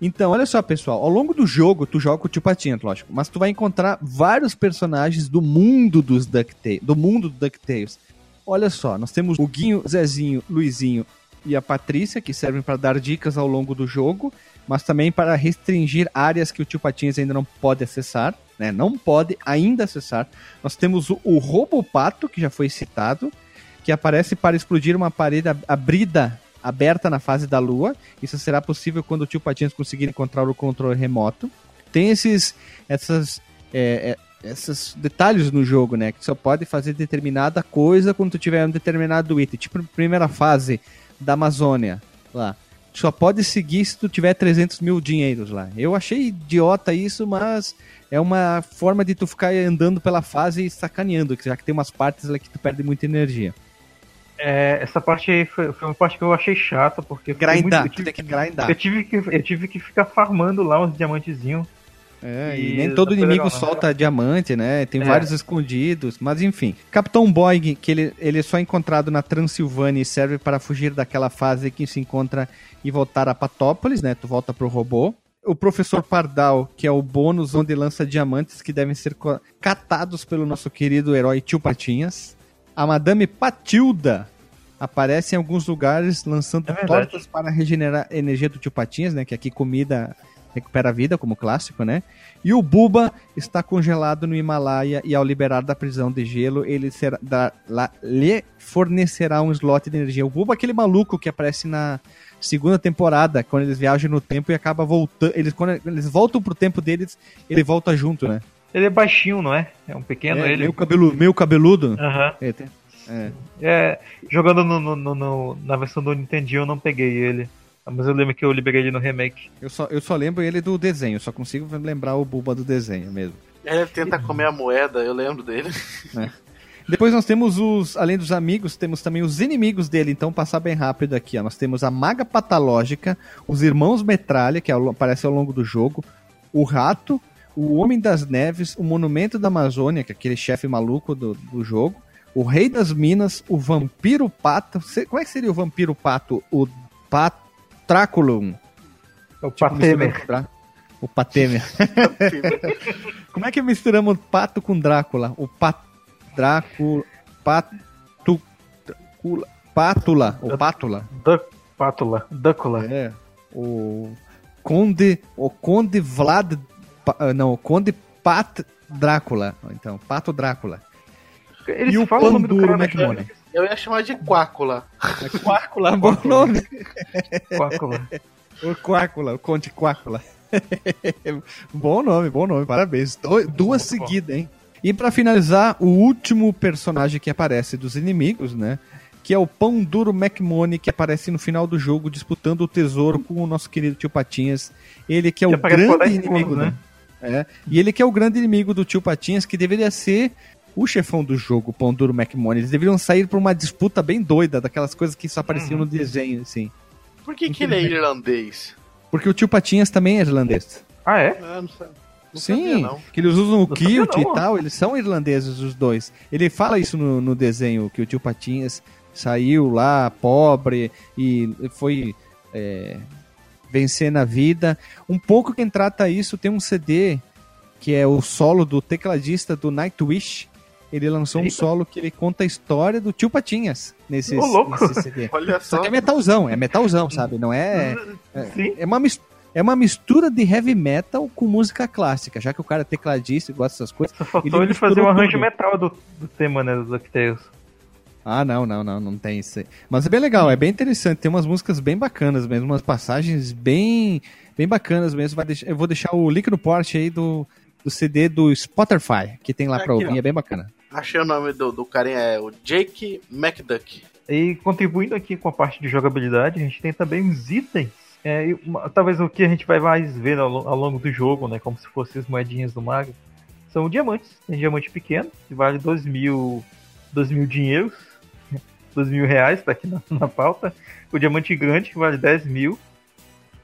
Então, olha só, pessoal. Ao longo do jogo, tu joga com o tio Patinha, lógico. Mas tu vai encontrar vários personagens do mundo dos DuckTales. Do mundo do DuckTales. Olha só, nós temos o Guinho, Zezinho, Luizinho e a Patrícia, que servem para dar dicas ao longo do jogo, mas também para restringir áreas que o tio Patinhas ainda não pode acessar, né? Não pode ainda acessar. Nós temos o, o Robopato, que já foi citado, que aparece para explodir uma parede ab- abrida, aberta na fase da Lua. Isso será possível quando o tio Patinhas conseguir encontrar o controle remoto. Tem esses, essas, é, é, esses detalhes no jogo, né? Que só pode fazer determinada coisa quando tu tiver um determinado item. Tipo, primeira fase da Amazônia, lá. Só pode seguir se tu tiver 300 mil dinheiros lá. Eu achei idiota isso, mas é uma forma de tu ficar andando pela fase e sacaneando, já que tem umas partes lá que tu perde muita energia. É, essa parte aí foi, foi uma parte que eu achei chata, porque Grindar, muito- eu, tem tive, que grindar. eu, tive que, eu tive que ficar farmando lá uns diamantezinhos. É, e E nem todo inimigo legal, não. solta diamante, né? Tem É. vários escondidos, mas enfim. Capitão Boing, que ele, ele é só encontrado na Transilvânia e serve para fugir daquela fase que se encontra e voltar a Patópolis, né? Tu volta pro robô. O Professor Pardal, que é o bônus onde lança diamantes que devem ser catados pelo nosso querido herói Tio Patinhas. A Madame Patilda aparece em alguns lugares lançando É tortas para regenerar a energia do Tio Patinhas, né? Que aqui comida recupera a vida, como clássico, né? E o Buba está congelado no Himalaia e ao liberar da prisão de gelo, ele será, da- lá- lhe fornecerá um slot de energia. O Buba é aquele maluco que aparece na segunda temporada, quando eles viajam no tempo e acaba voltando. Eles, quando eles voltam pro tempo deles, ele volta junto, né? Ele é baixinho, não é? É um pequeno é, ele. meio, cabelu, meio cabeludo. Aham. É, tem- é. É, jogando no, no- no- no- na versão do Nintendinho eu não peguei ele. Mas eu lembro que eu liberei ele no remake. Eu, só, eu só lembro ele do desenho, só consigo lembrar o Buba do desenho mesmo. Ele tenta comer a moeda, eu lembro dele. Depois nós temos os, além dos amigos, temos também os inimigos dele, então passar bem rápido aqui, ó. Nós temos a Maga Patológica, os Irmãos Metralha, que ao- aparece ao longo do jogo, o Rato, o Homem das Neves, o Monumento da Amazônia, que é aquele chefe maluco do, do jogo, o Rei das Minas, o Vampiro Pato. Como é que seria o Vampiro Pato? O Patraculum. É o Tipo, Patemer. O Patemer. Como é que misturamos pato com Drácula? O pat... Drácula... Patu... Pátula. O Pátula. Pátula. Duckula. É. O Conde... O Conde Vlad... Ah, Não, o Conde Pat Drácula. Então, Pato Drácula. Eles e o Panduro cara McMoney. Eu ia chamar de Quácula. É Quácula, bom nome. Quácula. O Quácula, o Conde Quácula. bom nome, bom nome, parabéns. Do- duas seguidas, hein? E pra finalizar, o último personagem que aparece dos inimigos, né? Que é o Pão Duro McMoney, que aparece no final do jogo disputando o tesouro com o nosso querido tio Patinhas. Ele que é Que o grande 10 inimigo, segundos, né? É. E ele que é o grande inimigo do tio Patinhas, que deveria ser o chefão do jogo, o Pão Duro McMoney. Eles deveriam sair pra uma disputa bem doida, daquelas coisas que só apareciam Uhum. no desenho, assim. Por que, que ele é irlandês? Porque o tio Patinhas também é irlandês. Ah, é? Ah, não sei. Não Sim, sabia, não. que eles usam o Não kilt e tal, eles são irlandeses os dois. Ele fala isso no, no desenho, que o tio Patinhas saiu lá, pobre, e foi é, vencer na vida. Um pouco quem trata isso tem um CD, que é o solo do tecladista do Nightwish. Ele lançou um Eita. solo que ele conta a história do tio Patinhas nesse, louco. nesse CD. Olha Só só. que é metalzão, é metalzão, sabe? Não é... Sim. É uma, mis- é uma mistura de heavy metal com música clássica, já que o cara é tecladista e gosta dessas coisas. Só faltou Ele ele, fazer um arranjo tudo. metal do, do tema, né, do DuckTales. Ah, não, não, não, não tem isso aí. Mas é bem legal, é bem interessante. Tem umas músicas bem bacanas mesmo, umas passagens bem, bem bacanas mesmo. Vai deixar- eu vou deixar o link no Porsche aí do, do CD do Spotify, que tem lá pra Aqui, ouvir, ó. é bem bacana. Achei o nome do, do carinha, é o Jake McDuck. E contribuindo aqui com a parte de jogabilidade, a gente tem também os itens. É, uma- talvez o que a gente vai mais ver ao, ao longo do jogo, né? Como se fossem as moedinhas do Mario. são diamantes. Tem diamante pequeno, que vale 2 mil, 2 mil dinheiros, 2 mil reais, tá aqui na, na pauta. O diamante grande, que vale 10 mil.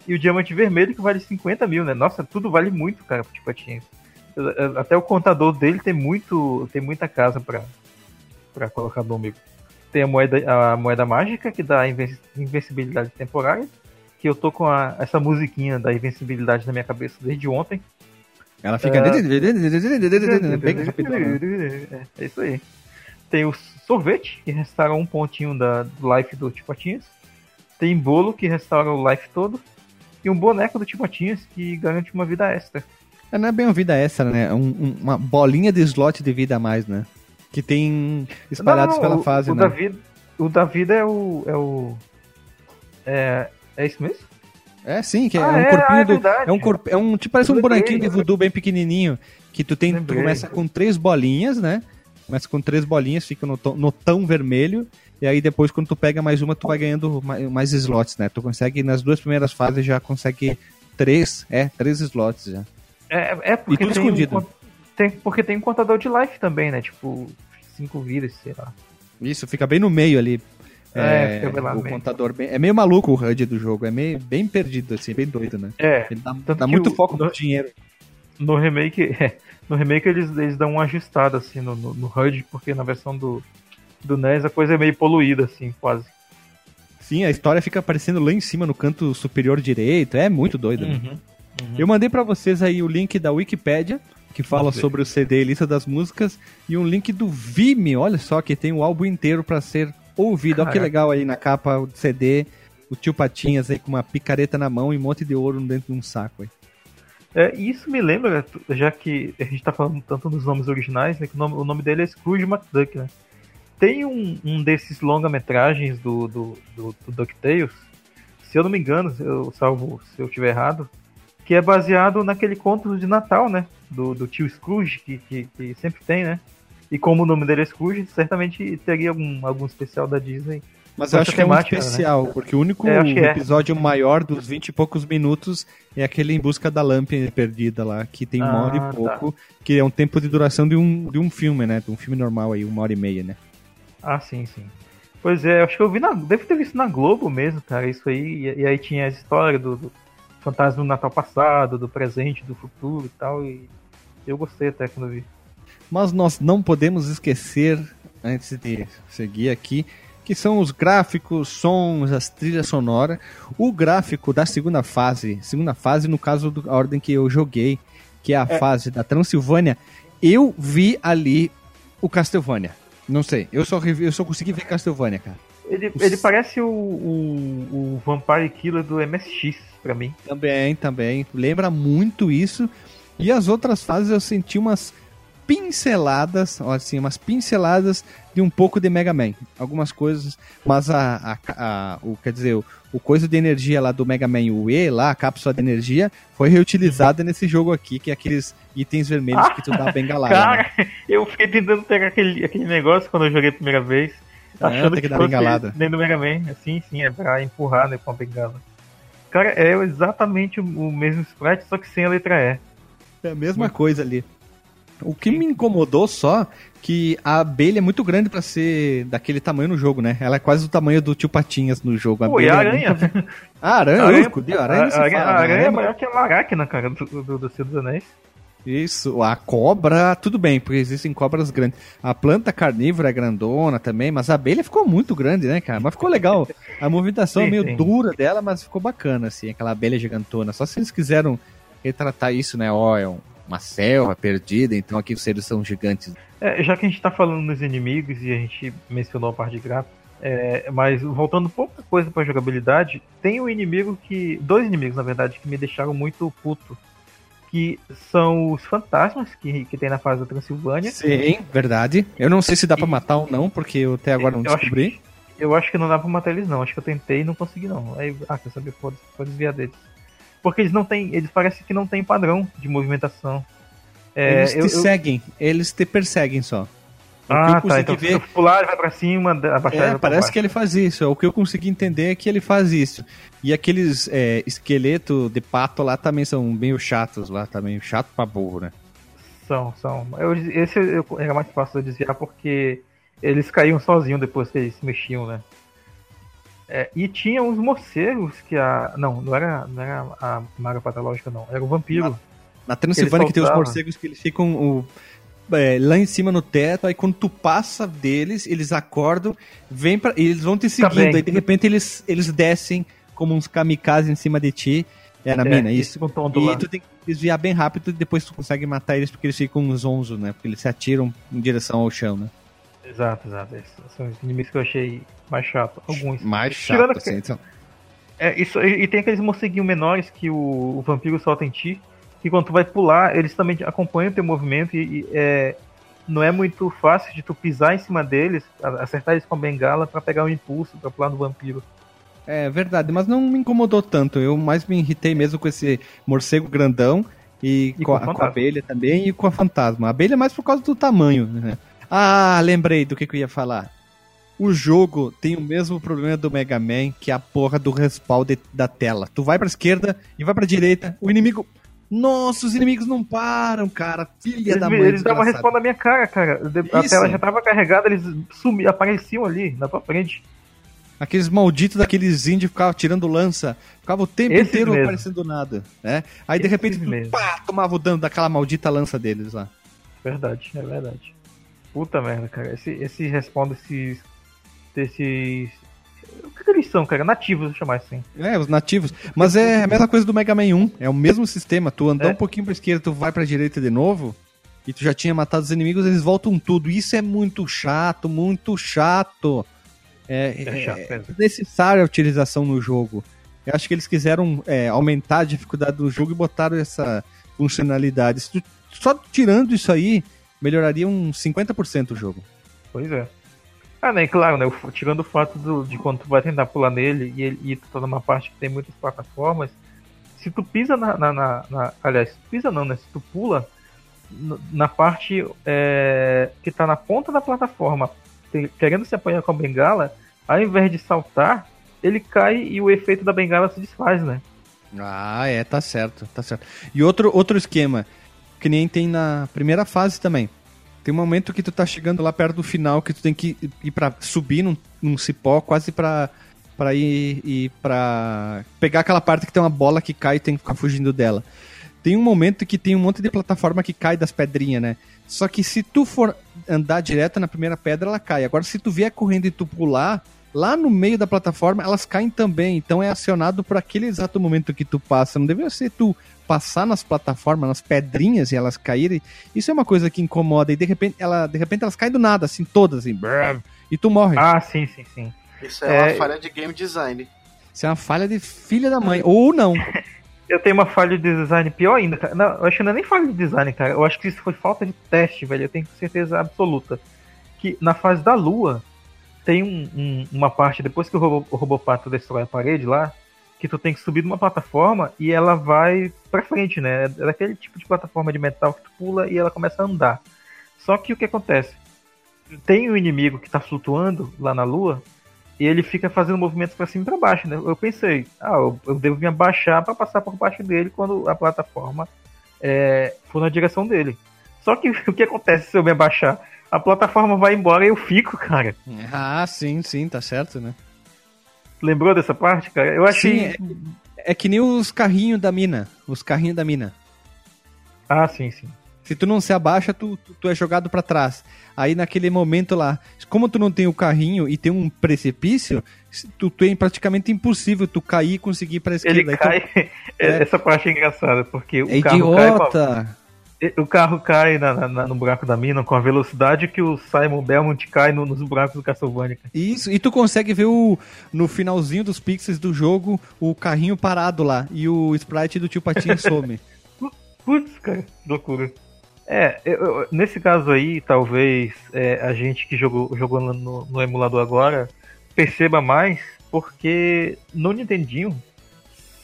E o diamante vermelho, que vale 50 mil, né? Nossa, tudo vale muito, cara, pro Tipatinhas. Até o contador dele tem muito tem muita casa pra, pra colocar no amigo. Tem a moeda, a moeda mágica, que dá inven- invencibilidade temporária. Que eu tô com a- essa musiquinha da invencibilidade na minha cabeça desde ontem. Ela fica. Bem rapidão. É, é isso aí. Tem o sorvete, que restaura um pontinho da, do life do Tipatinhas. Tem bolo, que restaura o life todo. E um boneco do Tipatinhas, que garante uma vida extra. É, Não é bem uma vida extra, né? É um- um- uma bolinha de slot de vida a mais, né? Que tem espalhados Não, não, pela o- fase, o né? Da vida, o da vida é o. É, o, é, é isso mesmo? É sim, que é Ah, um é, corpinho ah, é do. verdade. É um corpo. É um. Tipo, parece um bonequinho de voodoo bem pequenininho. Que tu tem. Tu começa com três bolinhas, né? Começa com três bolinhas, fica no, no tão vermelho. E aí depois, quando tu pega mais uma, tu vai ganhando mais, mais slots, né? Tu consegue, nas duas primeiras fases, já consegue três. É, três slots já. É, é porque tudo tem escondido. Um, tem, porque tem um contador de life também, né? Tipo, cinco vidas, sei lá. Isso, fica bem no meio ali. É, fica bem lá no o meio. contador bem, é meio maluco o HUD do jogo, é meio bem perdido, assim, bem doido, né? É, Ele dá, dá muito o- foco no- no dinheiro. no remake, é, no remake eles, eles dão uma ajustada assim no, no, no HUD, porque na versão do, do NES a coisa é meio poluída, assim, quase. Sim, a história fica aparecendo lá em cima no canto superior direito, é muito doido. né? Uhum. Eu mandei pra vocês aí o link da Wikipédia, que fala ver. sobre o CD e lista das músicas, e um link do Vime, olha só, que tem o álbum inteiro pra ser ouvido. Olha que legal aí na capa do CD, o tio Patinhas aí com uma picareta na mão e um monte de ouro dentro de um saco aí. É, e isso me lembra, já que a gente tá falando tanto nos nomes originais, né, que o nome, o nome dele é Scrooge McDuck, né? Tem um, um desses longa-metragens do, do, do, do DuckTales, se eu não me engano, eu salvo se eu estiver errado, que é baseado naquele conto de Natal, né? Do, do tio Scrooge, que, que, que sempre tem, né? E como o nome dele é Scrooge, certamente teria algum, algum especial da Disney. Mas eu acho que é um temática, né? especial, porque o único É, é. episódio maior dos 20 e poucos minutos é aquele Em Busca da Lâmpada Perdida lá, que tem uma Ah, hora e tá. pouco, que é um tempo de duração de um, de um filme, né? De um filme normal aí, uma hora e meia, né? Ah, sim, sim. Pois é, acho que eu vi na. Deve ter visto na Globo mesmo, cara, isso aí. E, e aí tinha as histórias do, do fantasma do Natal passado, do presente, do futuro e tal. E eu gostei até quando eu vi. Mas nós não podemos esquecer, antes de seguir aqui, que são os gráficos, sons, as trilhas sonoras. O gráfico da segunda fase, segunda fase no caso da ordem que eu joguei, que é a fase da Transilvânia, eu vi ali o Castlevania. Não sei, eu só, eu só consegui ver Castlevania, cara. Ele, Os- ele parece o, o, o Vampire Killer do MSX, pra mim. Também, também. Lembra muito isso. E as outras fases eu senti umas pinceladas, ó, assim, umas pinceladas de um pouco de Mega Man. Algumas coisas, mas a, a, a- o, quer dizer, o, o coisa de energia lá do Mega Man, o E lá, a cápsula de energia, foi reutilizada nesse jogo aqui, que é aqueles itens vermelhos que tu dá bengalada. né? Cara, eu fiquei tentando pegar aquele, aquele negócio quando eu joguei a primeira vez. É, Achando tem que, que fosse bengalada. dentro do Mega Man. Assim, sim, é pra empurrar né, com a bengala. Cara, é exatamente o, o mesmo sprite, só que sem a letra E. É a mesma coisa ali. O que me incomodou só que a abelha é muito grande pra ser daquele tamanho no jogo, né? Ela é quase o tamanho do tio Patinhas no jogo. Pô, e a é aranha? muito- Ah, aranha, Aranha- eu escudei, aranha não se a, aranha- fala, a né? aranha é Aranha- maior que a Laracna, cara, do, do, do Senhor dos Anéis. Isso, a cobra, tudo bem, porque existem cobras grandes. A planta carnívora é grandona também, mas a abelha ficou muito grande, né, cara? Mas ficou legal. A movimentação é Sim, meio sim. dura dela, mas ficou bacana, assim, aquela abelha gigantona. Só se eles quiseram retratar isso, né? Ó, é um- uma selva perdida, então aqui os seres são gigantes. É, já que a gente tá falando dos inimigos e a gente mencionou a parte de gráfico, é, mas voltando pouca coisa pra jogabilidade, tem um inimigo que. Dois inimigos, na verdade, que me deixaram muito puto. Que são os fantasmas que, que tem na fase da Transilvânia. Sim, verdade. Eu não sei se dá pra matar ou não, porque eu até agora não Eu acho descobri. que- Eu acho que não dá pra matar eles, não. Acho que eu tentei e não consegui, não. Aí, ah, quer saber? Pode, pode desviar deles. Porque eles não têm. Eles parecem que não têm padrão de movimentação. É, eles te eu- eu- seguem, eles te perseguem só. O eu Ah, tá. Então ver- se eu pular, ele vai pra cima, abaixar É, parece que ele faz isso. O que eu consegui entender é que ele faz isso. E aqueles é, esqueleto de pato lá também são meio chatos lá, também chato pra burro, né? São, são. Eu, esse eu, era mais fácil de desviar porque eles caíam sozinhos depois que eles se mexiam, né? É, e tinha uns morcegos que a. Não, não era, não era a maga patológica, não. Era o vampiro. Na Transilvânia que tem os morcegos que eles ficam o- é, lá em cima no teto, aí quando tu passa deles, eles acordam, vem para eles vão te seguindo, Também. aí de repente eles, eles descem como uns kamikazes em cima de ti. É na mina, eles isso. E lá. tu tem que desviar bem rápido e depois tu consegue matar eles porque eles ficam zonzo, né? Porque eles se atiram em direção ao chão, né? Exato, exato. Esses são os inimigos que eu achei mais chato. Alguns. Mais chato, assim. então. É, isso, e e tem aqueles morceguinhos menores que o, o vampiro solta em ti, que quando tu vai pular, eles também acompanham o teu movimento e, e, é, não é muito fácil de tu pisar em cima deles, acertar eles com a bengala pra pegar o impulso pra pular no vampiro. É verdade, mas não me incomodou tanto. Eu mais me irritei mesmo com esse morcego grandão e, E com, com a, com a abelha também e com a fantasma. A abelha é mais por causa do tamanho. Né? Ah, lembrei do que, que eu ia falar. O jogo tem o mesmo problema do Mega Man, que é a porra do respawn de- da tela. Tu vai pra esquerda e vai pra direita, o inimigo. Nossa, os inimigos não param, cara. Filha Eles, da mãe. eles davam respawn na minha cara, cara. De- A Isso. tela já tava carregada, eles sumiam, apareciam ali na tua frente. Aqueles malditos daqueles índios ficavam tirando lança. Ficava o tempo Esses inteiro mesmo. aparecendo nada, né? Aí de Esses repente, tu, pá, tomava o dano daquela maldita lança deles lá. Verdade, é verdade. Puta merda, cara. Esse, esse respawn desses. desses. O que, que eles são, cara? Nativos, vou chamar assim. É, os nativos. Mas é a mesma coisa do Mega Man 1. É o mesmo sistema. Tu andar É. um pouquinho pra esquerda, tu vai pra direita de novo. E tu já tinha matado os inimigos, eles voltam tudo. Isso é muito chato, muito chato. É, É chato é mesmo. necessária a utilização no jogo. Eu acho que eles quiseram é, aumentar a dificuldade do jogo e botaram essa funcionalidade. Só tirando isso aí, melhoraria uns 50% o jogo. Pois é. Ah, né, claro, né? Tirando o fato do- de quando tu vai tentar pular nele e, ele- e tu tá numa parte que tem muitas plataformas, se tu pisa na. na- na- na- aliás, se tu pisa não, né? Se tu pula na parte é, que tá na ponta da plataforma, querendo se apanhar com a bengala, ao invés de saltar, ele cai e o efeito da bengala se desfaz, né? Ah, é, tá certo, tá certo. E outro, outro esquema, que nem tem na primeira fase também. Tem um momento que tu tá chegando lá perto do final, que tu tem que ir pra subir num, num cipó, quase pra, pra ir, ir pra pegar aquela parte que tem uma bola que cai e tem que ficar fugindo dela. Tem um momento que tem um monte de plataforma que cai das pedrinhas, né? Só que se tu for andar direto na primeira pedra, ela cai. Agora, se tu vier correndo e tu pular, lá no meio da plataforma, elas caem também. Então é acionado por aquele exato momento que tu passa. Não deveria ser tu passar nas plataformas, nas pedrinhas e elas caírem. Isso é uma coisa que incomoda. E de repente, ela, de repente elas caem do nada, assim, todas, assim. brrr, E tu morre. Ah, sim, sim, sim. Isso é, uma É, falha de game design. Isso é uma falha de filha da mãe. Ou não. Eu tenho uma falha de design pior ainda, cara. Não, eu acho que não é nem falha de design, cara. Eu acho que isso foi falta de teste, velho. Eu tenho certeza absoluta. Que na fase da lua, tem um- um- uma parte, depois que o, robô, o Robopato destrói a parede lá, que tu tem que subir numa plataforma e ela vai pra frente, né? É daquele tipo de plataforma de metal que tu pula e ela começa a andar. Só que o que acontece? Tem um inimigo que tá flutuando lá na lua e ele fica fazendo movimentos pra cima e pra baixo, né? Eu pensei, ah, eu, eu devo me abaixar pra passar por baixo dele quando a plataforma é, for na direção dele. Só que o que acontece se eu me abaixar? A plataforma vai embora e eu fico, cara. Ah, sim, sim, tá certo, né? Lembrou dessa parte, cara? Eu achei. Sim, É que nem os carrinhos da mina. Os carrinhos da mina. Ah, sim, sim. Se tu não se abaixa, tu, tu, tu é jogado pra trás. Aí naquele momento lá, como tu não tem o carrinho e tem um precipício, tu tem praticamente impossível tu cair e conseguir ir pra esquerda. Ele tu- cai. É. Essa parte é engraçada, porque o É carro cai. com a- idiota! O carro cai na- na- no buraco da mina com a velocidade que o Simon Belmont cai no- nos buracos do Castlevania. Isso, e tu consegue ver o, no finalzinho dos pixels do jogo o carrinho parado lá e o sprite do tio Patinho some. Putz, cara, loucura. É, eu- eu- nesse caso aí, talvez é, a gente que jogou, jogou no, no emulador agora perceba mais, porque no Nintendinho,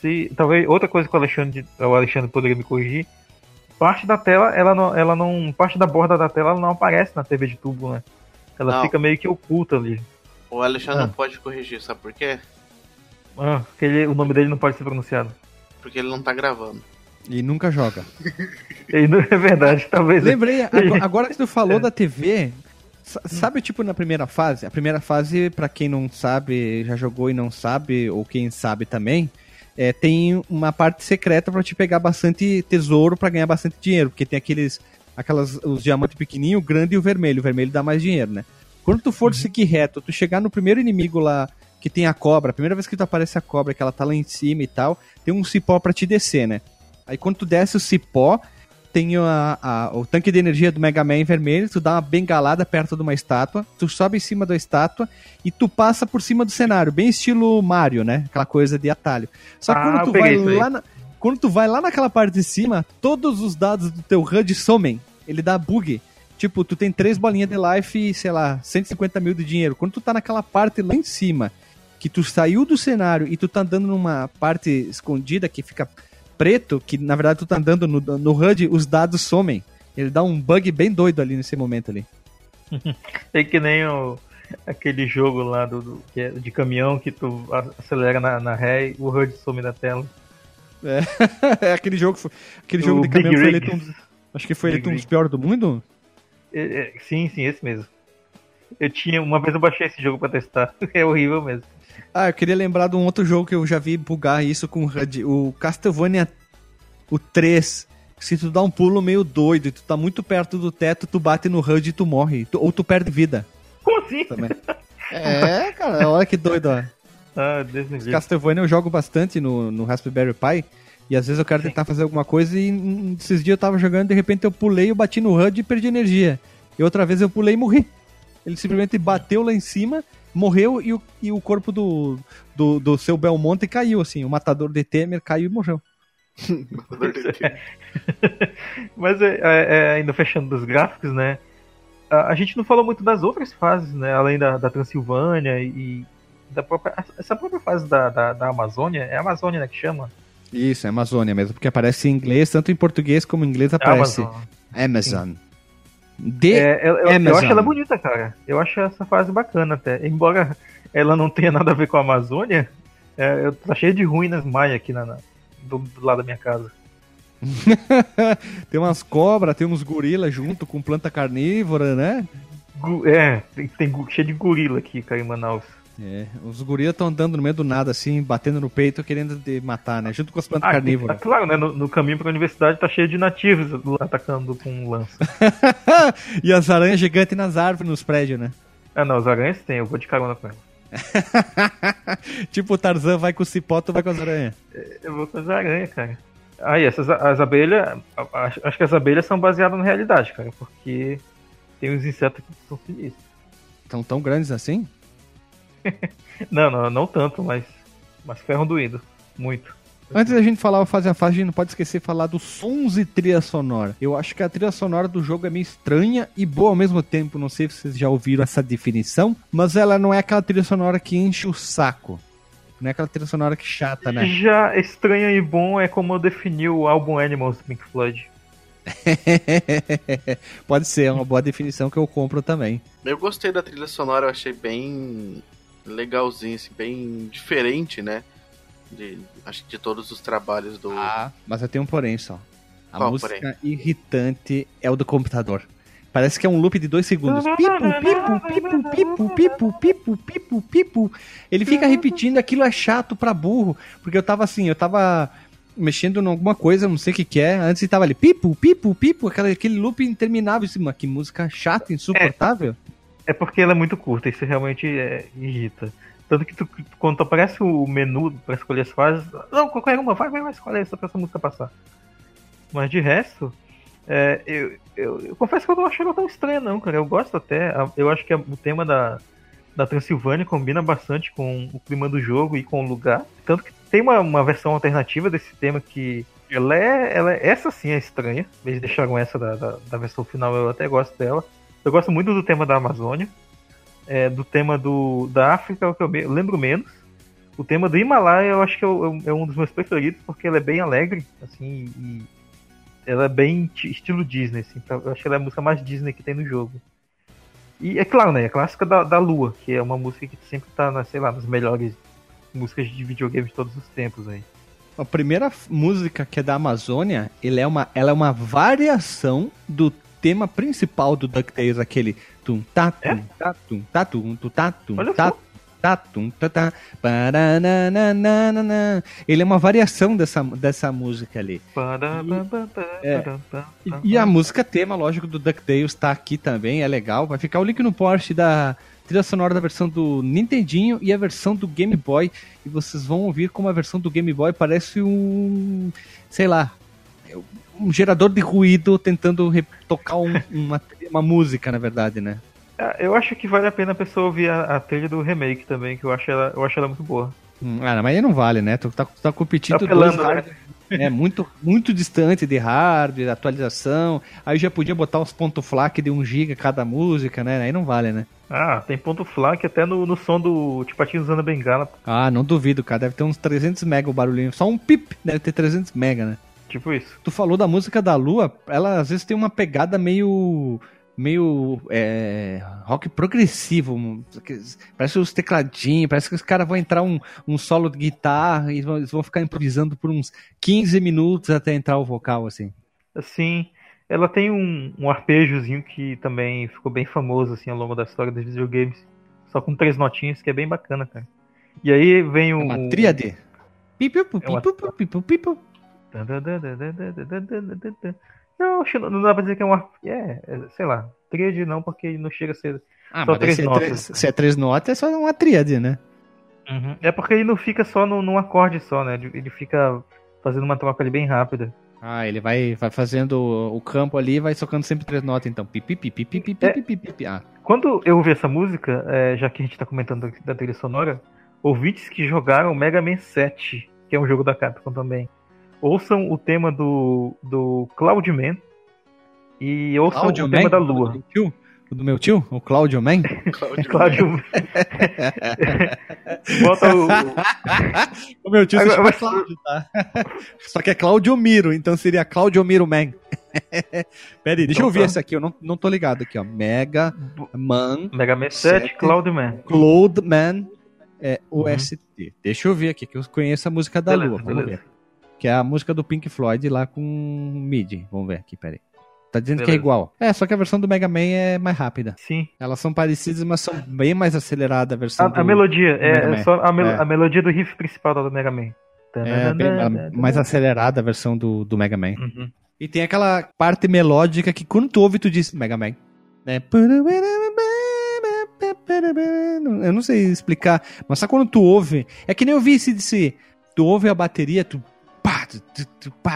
se, talvez outra coisa que o Alexandre, o Alexandre poderia me corrigir, parte da tela, ela não, ela não, parte da borda da tela ela não aparece na TV de tubo, né? Ela Não. fica meio que oculta ali. O Alexandre Ah. não pode corrigir, sabe por quê? Ah, porque ele- o nome dele não pode ser pronunciado. Porque ele não tá gravando. E nunca joga. E não é verdade, talvez. Lembrei, agora, agora que tu falou da TV, sa- sabe tipo na primeira fase? A primeira fase, pra quem não sabe, já jogou e não sabe, ou quem sabe também, é, tem uma parte secreta pra te pegar bastante tesouro pra ganhar bastante dinheiro, porque tem aqueles aquelas os diamantes pequenininho, o grande e o vermelho. O vermelho dá mais dinheiro, né? Quando tu for seguir reto, tu chegar no primeiro inimigo lá que tem a cobra, a primeira vez que tu aparece a cobra, que ela tá lá em cima e tal, tem um cipó pra te descer, né? Aí quando tu desce o cipó, tem a- a- o tanque de energia do Mega Man vermelho, tu dá uma bengalada perto de uma estátua, tu sobe em cima da estátua e tu passa por cima do cenário, bem estilo Mario, né? Aquela coisa de atalho. Só que Ah, quando tu vai lá na, quando tu vai lá naquela parte de cima, todos os dados do teu HUD somem. Ele dá bug. Tipo, tu tem três bolinhas de life e, sei lá, 150 mil de dinheiro. Quando tu tá naquela parte lá em cima, que tu saiu do cenário e tu tá andando numa parte escondida que fica preto, que na verdade tu tá andando no, no HUD, os dados somem. Ele dá um bug bem doido ali nesse momento ali. É que nem o, aquele jogo lá do, do- que é de caminhão que tu acelera na, na ré e o HUD some da tela. é aquele jogo, aquele O jogo de Big caminhão foi eleito um, acho que foi eleito um dos piores do mundo. É, é, sim, sim, esse mesmo. Eu tinha. Uma vez eu baixei esse jogo pra testar. É horrível mesmo. Ah, eu queria lembrar de um outro jogo que eu já vi bugar isso com HUD, o Castlevania o 3. Se tu dá um pulo meio doido e tu tá muito perto do teto, tu bate no HUD e tu morre. Tu- ou tu perde vida Como assim? também. é, cara, olha que doido, ó. Ah. Castlevania eu jogo bastante no, no Raspberry Pi. E às vezes eu quero tentar fazer alguma coisa e esses dias eu tava jogando de repente eu pulei, eu bati no HUD e perdi energia. E outra vez eu pulei e morri. Ele simplesmente bateu lá em cima, morreu e o, e o corpo do, do, do seu Belmonte caiu, assim. O matador de Temer caiu e morreu. Mas é, é, é, ainda fechando dos gráficos, né? A, a gente não falou muito das outras fases, né? Além da, da Transilvânia e da própria. Essa própria fase da, da, da Amazônia. É a Amazônia, né, que chama? Isso, é Amazônia mesmo, porque aparece em inglês, tanto em português como em inglês É aparece Amazônia. Amazon. É, eu, eu- acho ela bonita, cara. Eu acho essa fase bacana até. Embora ela não tenha nada a ver com a Amazônia, é, eu tá cheio de ruínas maia aqui na, na- do, do lado da minha casa. tem umas cobras, tem uns gorilas junto com planta carnívora, né? É, tem, tem cheio de gorila aqui, cara, em Manaus. É, os gorilas estão andando no meio do nada, assim, batendo no peito, querendo te matar, né? Junto com as plantas Ah, carnívoras. tá claro, né? No, no caminho pra universidade tá cheio de nativos atacando com lança. e as aranhas gigantes nas árvores, nos prédios, né? Ah, não, os aranhas tem, eu vou de carona com ela. tipo o Tarzan vai com o cipó, tu vai com as aranhas. Eu vou com as aranhas, cara. Ah, e essas as abelhas, acho, acho que as abelhas são baseadas na realidade, cara, porque tem uns insetos que são sinistros. Estão tão grandes assim? Não, não, não tanto, mas, mas ferram doído. Muito. Antes da gente falar o fase a fase, a gente não pode esquecer de falar dos sons e trilha sonora. Eu acho que a trilha sonora do jogo é meio estranha e boa ao mesmo tempo. Não sei se vocês já ouviram essa definição, mas ela não é aquela trilha sonora que enche o saco. Não é aquela trilha sonora que chata, né? Já estranho e bom é como eu defini o álbum Animals do Pink Floyd. pode ser, é uma boa definição que eu compro também. Eu gostei da trilha sonora, eu achei bem legalzinho, assim, bem diferente, né? De, acho que de todos os trabalhos do. Ah, mas eu tenho um porém só. A Qual música porém? irritante é o do computador. Parece que é um loop de dois segundos. Pipo, pipo, pipo, pipo, pipo, pipo, pipo, pipo. Ele fica repetindo, aquilo é chato pra burro. Porque eu tava assim, eu tava mexendo em alguma coisa, não sei o que que é. Antes tava ali, pipo, pipo, pipo, aquele, aquele loop interminável. Assim, mas que música chata, insuportável. É porque ela é muito curta, isso realmente é, irrita. Tanto que tu, quando tu aparece o menu pra escolher as fases, não, qualquer uma, vai, vai, vai escolher só pra essa música passar. Mas de resto, é, eu, eu, eu confesso que eu não acho ela tão estranha, não, cara. Eu gosto até. Eu acho que o tema da, da Transilvânia combina bastante com o clima do jogo e com o lugar. Tanto que tem uma, uma versão alternativa desse tema que. Ela é, ela é- Essa sim é estranha. Eles deixaram essa da, da, da versão final, eu até gosto dela. Eu gosto muito do tema da Amazônia. é, do tema do, da África, é o que eu me- eu lembro menos. O tema do Himalaia eu acho que é, o- é um dos meus preferidos, porque ele é bem alegre, assim, e ela é bem ti- estilo Disney, assim. Eu acho que ela é a música mais Disney que tem no jogo. E é claro, né? A clássica da, da Lua, que é uma música que sempre tá, na, sei lá, nas melhores músicas de videogame de todos os tempos aí. A primeira música que é da Amazônia, ele é uma, ela é uma variação do tema principal do DuckTales, aquele tum tá tum tá tum tá tum tu tá tum Olha tá só. tá tum tá tá parananana. Ele é uma variação dessa, dessa música ali. É. E, e a música tema, lógico, do DuckTales tá aqui também, é legal. Vai ficar o link no post da trilha sonora da versão do Nintendinho e a versão do Game Boy. E vocês vão ouvir como a versão do Game Boy parece um. sei lá. Um gerador de ruído tentando tocar um- uma, uma música, na verdade, né? Ah, Eu acho que vale a pena a pessoa ouvir a, a trilha do remake também, que eu acho ela, eu acho ela muito boa. Hum, Ah, mas aí não vale, né? Tu tá, tu tá competindo Tá apelando, dois né? hardware, é muito, muito distante de hardware, atualização. Aí já podia botar uns pontos FLAC de 1 GB cada música, né? Aí não vale, né? Ah, tem ponto FLAC até no, no som do Tipatinho usando a bengala. Ah, não duvido, cara. Deve ter uns 300 mega o barulhinho. Só um pip deve ter 300 mega, né? Tipo isso. Tu falou da música da Lua, ela às vezes tem uma pegada meio. meio. É, rock progressivo. Parece os tecladinhos, parece que os caras vão entrar um, um solo de guitarra e vão, eles vão ficar improvisando por uns 15 minutos até entrar o vocal, assim. Assim, ela tem um, um arpejozinho que também ficou bem famoso assim ao longo da história dos videogames. Só com três notinhas, que é bem bacana, cara. E aí vem É o. uma tríade. É uma- pipu, pipu, pipu. Não, não dá pra dizer que é uma. É, é, sei lá. Tríade não, porque não chega a ser. Ah, Só três se, é notas. três, se é três notas, é só uma tríade, né? É porque ele não fica só no, num acorde só, né? Ele fica fazendo uma troca ali bem rápida. Ah, ele vai, vai fazendo o campo ali e vai tocando sempre três notas, então. Pipi, pipi, pipi, É. pipi, pipi. Ah, Quando eu ouvi essa música, é, já que a gente tá comentando da trilha sonora, ouvintes que jogaram Mega Man 7, que é um jogo da Capcom também, ouçam o tema do, do Cloudman e ouçam Cláudio o tema Man? da O Lua. do meu tio? O do meu tio? O Cláudio Man? Cláudio. Bota o. o meu tio se Agora, chama mas- Cláudio, tá? Só que é Cláudio Miro, então seria Cláudio Miro Man. Pera aí, deixa eu Então ouvir tá. esse aqui, eu não, não tô ligado aqui, ó. Mega Man, Mega Man 7, Sete. Cloudman. Cloud Man, é, OST. Deixa eu ver aqui, que eu conheço a música da Beleza, Lua, vamos beleza. ver. Que é a música do Pink Floyd lá com MIDI. Vamos ver aqui, pera aí. Tá dizendo que é Beleza. igual. É, só que a versão do Mega Man é mais rápida. Sim. Elas são parecidas, mas são bem mais aceleradas a versão A, do... a melodia, Mega é, Man. é só a, mel- É. a melodia do riff principal do Mega Man. É, bem mais acelerada a versão do, do Mega Man. Uhum. E tem aquela parte melódica que quando tu ouve, tu diz Mega Man. Né? Eu não sei explicar, mas só quando tu ouve. É que nem eu vi esse. Tu ouve a bateria, tu.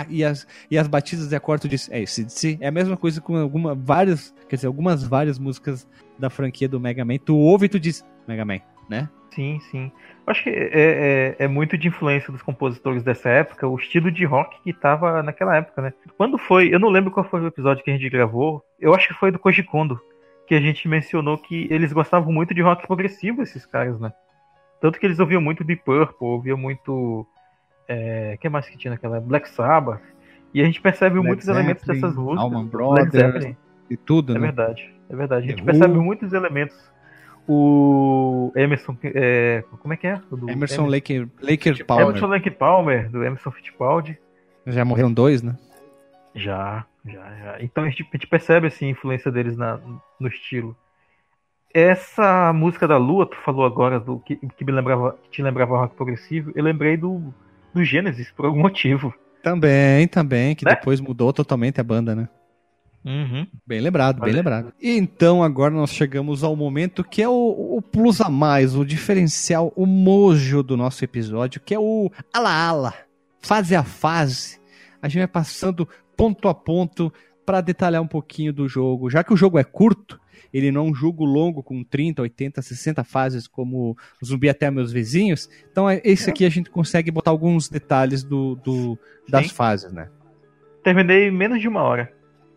E, as, e as batidas de acorde. É isso, é a mesma coisa com alguma, várias. Quer dizer, algumas várias músicas da franquia do Mega Man. Tu ouve e tu diz Mega Man, né? Sim, sim. Acho que é, é, é muito de influência dos compositores dessa época, o estilo de rock que tava naquela época, né? Quando foi, eu não lembro qual foi o episódio que a gente gravou, eu acho que foi do Koji Kondo, que a gente mencionou que eles gostavam muito de rock progressivo, esses caras, né? Tanto que eles ouviam muito Deep Purple, ouviam muito. É, que mais que tinha naquela? Black Sabbath. E a gente percebe Black muitos elementos Zeppelin, dessas músicas. Allman Led Brothers e tudo, É né? verdade, é verdade. A gente The percebe Who. muitos elementos. O Emerson, é, como é que é? Do Emerson Lake. Palmer. Emerson Lake Palmer, do Emerson Fittipaldi. Já morreram dois, né? Já, já, já. Então a gente, a gente percebe assim, a influência deles na, no estilo. Essa música da Lua, tu falou agora do que, que me lembrava, que te lembrava rock progressivo, eu lembrei do, do Gênesis por algum motivo. Também, também, que Né? depois mudou totalmente a banda, né? Uhum. Bem lembrado, bem lembrado. E então agora nós chegamos ao momento que é o, o plus a mais, o diferencial, o mojo do nosso episódio, que é o ala ala, fase a fase. A gente vai passando ponto a ponto para detalhar um pouquinho do jogo. Já que o jogo é curto, ele não é um jogo longo com 30, 80, 60 fases como o Zumbi até meus vizinhos. Então é- esse aqui a gente consegue botar alguns detalhes do, do- das Sim. fases, né? Terminei em menos de uma hora.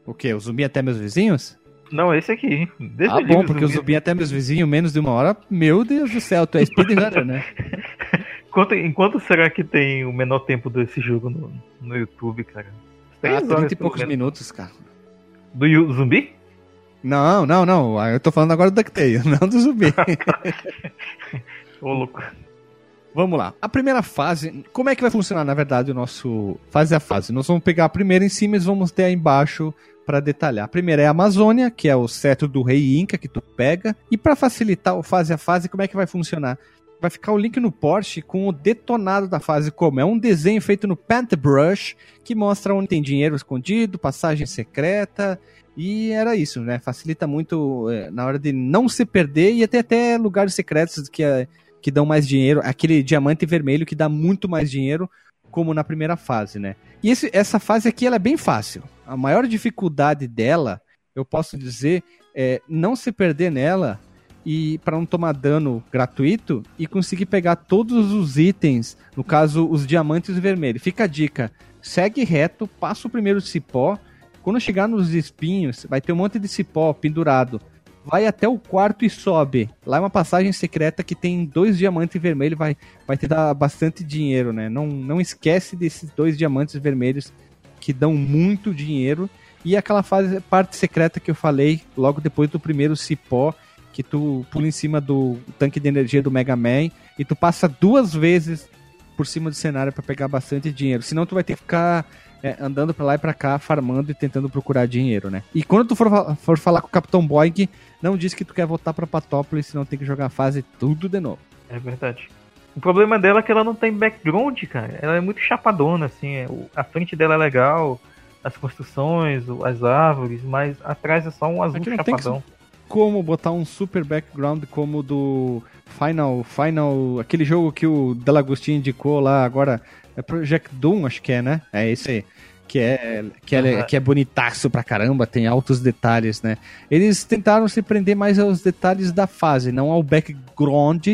O quê? O Zumbi até meus vizinhos? Não, esse aqui. Deixa Ah, bom, porque o zumbi- até meus vizinhos, menos de uma hora, meu Deus do céu, tu é speedrunner, né? Quanto, enquanto será que tem o menor tempo desse jogo no, no YouTube, cara? Ah, 30 horas, e poucos menos. minutos, cara. Do Zumbi? Não, não, não, ah, eu tô falando agora do DuckTales, não do Zumbi. Ô, louco. Vamos lá. A primeira fase, como é que vai funcionar, na verdade, o nosso fase a fase? Nós vamos pegar a primeira em cima e vamos ter aí embaixo para detalhar. A primeira é a Amazônia, que é o cetro do rei Inca que tu pega. E para facilitar o fase a fase, como é que vai funcionar? Vai ficar o link no Porsche com o detonado da fase como é um desenho feito no Paintbrush que mostra onde tem dinheiro escondido, passagem secreta e era isso, né? Facilita muito é, na hora de não se perder e até até lugares secretos que, é, que dão mais dinheiro. Aquele diamante vermelho que dá muito mais dinheiro, como na primeira fase, né? E esse, essa fase aqui ela é bem fácil. A maior dificuldade dela, eu posso dizer, é não se perder nela e para não tomar dano gratuito e conseguir pegar todos os itens, no caso os diamantes vermelhos. Fica a dica: segue reto, passa o primeiro cipó quando chegar nos espinhos, vai ter um monte de cipó pendurado. Vai até o quarto e sobe. Lá é uma passagem secreta que tem dois diamantes vermelhos, vai, vai te dar bastante dinheiro, né? Não, não esquece desses dois diamantes vermelhos que dão muito dinheiro. E aquela fase, parte secreta que eu falei, logo depois do primeiro cipó, que tu pula em cima do tanque de energia do Mega Man e tu passa duas vezes por cima do cenário para pegar bastante dinheiro. Senão tu vai ter que ficar é, andando pra lá e pra cá, farmando e tentando procurar dinheiro, né? E quando tu for, for falar com o Capitão Boing, não diz que tu quer voltar pra Patópolis, senão tem que jogar a fase tudo de novo. É verdade. O problema dela é que ela não tem background, cara. Ela é muito chapadona, assim. É, a frente dela é legal, as construções, as árvores, mas atrás é só um azul Aqui não chapadão. Tem como botar um super background como do Final, Final, aquele jogo que o Delagostinho indicou lá agora, é Project Doom, acho que é, né? É esse aí. Que é, que, é, que é bonitaço pra caramba, tem altos detalhes, né? Eles tentaram se prender mais aos detalhes da fase, não ao background.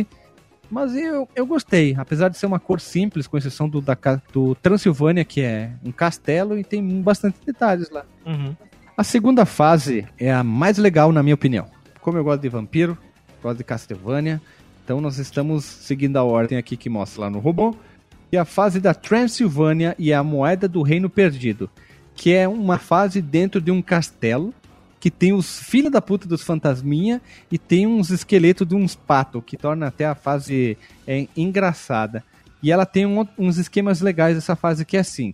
Mas eu, eu gostei, apesar de ser uma cor simples, com exceção do, da, do Transilvânia, que é um castelo e tem bastante detalhes lá. Uhum. A segunda fase é a mais legal, na minha opinião. Como eu gosto de vampiro, gosto de Castlevania, então nós estamos seguindo a ordem aqui que mostra lá no robô e a fase da Transilvânia e a Moeda do Reino Perdido, que é uma fase dentro de um castelo que tem os filhos da puta dos fantasminha e tem uns esqueletos de uns patos, que torna até a fase é, engraçada. E ela tem um, uns esquemas legais essa fase que é assim.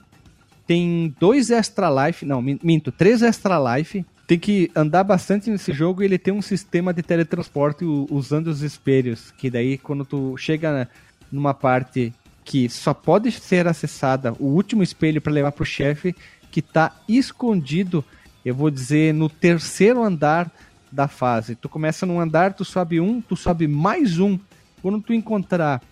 Tem dois extra life, não, minto, três extra life. Tem que andar bastante nesse jogo e ele tem um sistema de teletransporte usando os espelhos. Que daí quando tu chega numa parte que só pode ser acessada o último espelho para levar para o chefe, que está escondido, eu vou dizer, no terceiro andar da fase. Tu começa num andar, tu sobe um, tu sobe mais um. Quando tu encontrar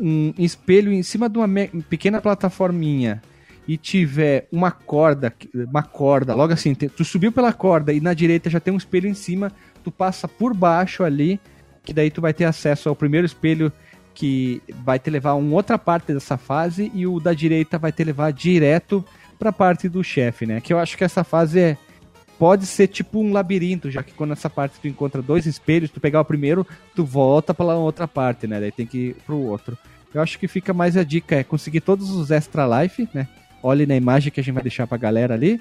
um espelho em cima de uma pequena plataforminha e tiver uma corda, uma corda, logo assim, tu subiu pela corda e na direita já tem um espelho em cima, tu passa por baixo ali, que daí tu vai ter acesso ao primeiro espelho que vai te levar a uma outra parte dessa fase e o da direita vai te levar direto para a parte do chefe, né? Que eu acho que essa fase é pode ser tipo um labirinto, já que quando essa parte tu encontra dois espelhos, tu pegar o primeiro, tu volta para outra parte, né? Daí tem que ir pro outro. Eu acho que fica mais a dica é conseguir todos os extra life, né? Olhe na imagem que a gente vai deixar pra galera ali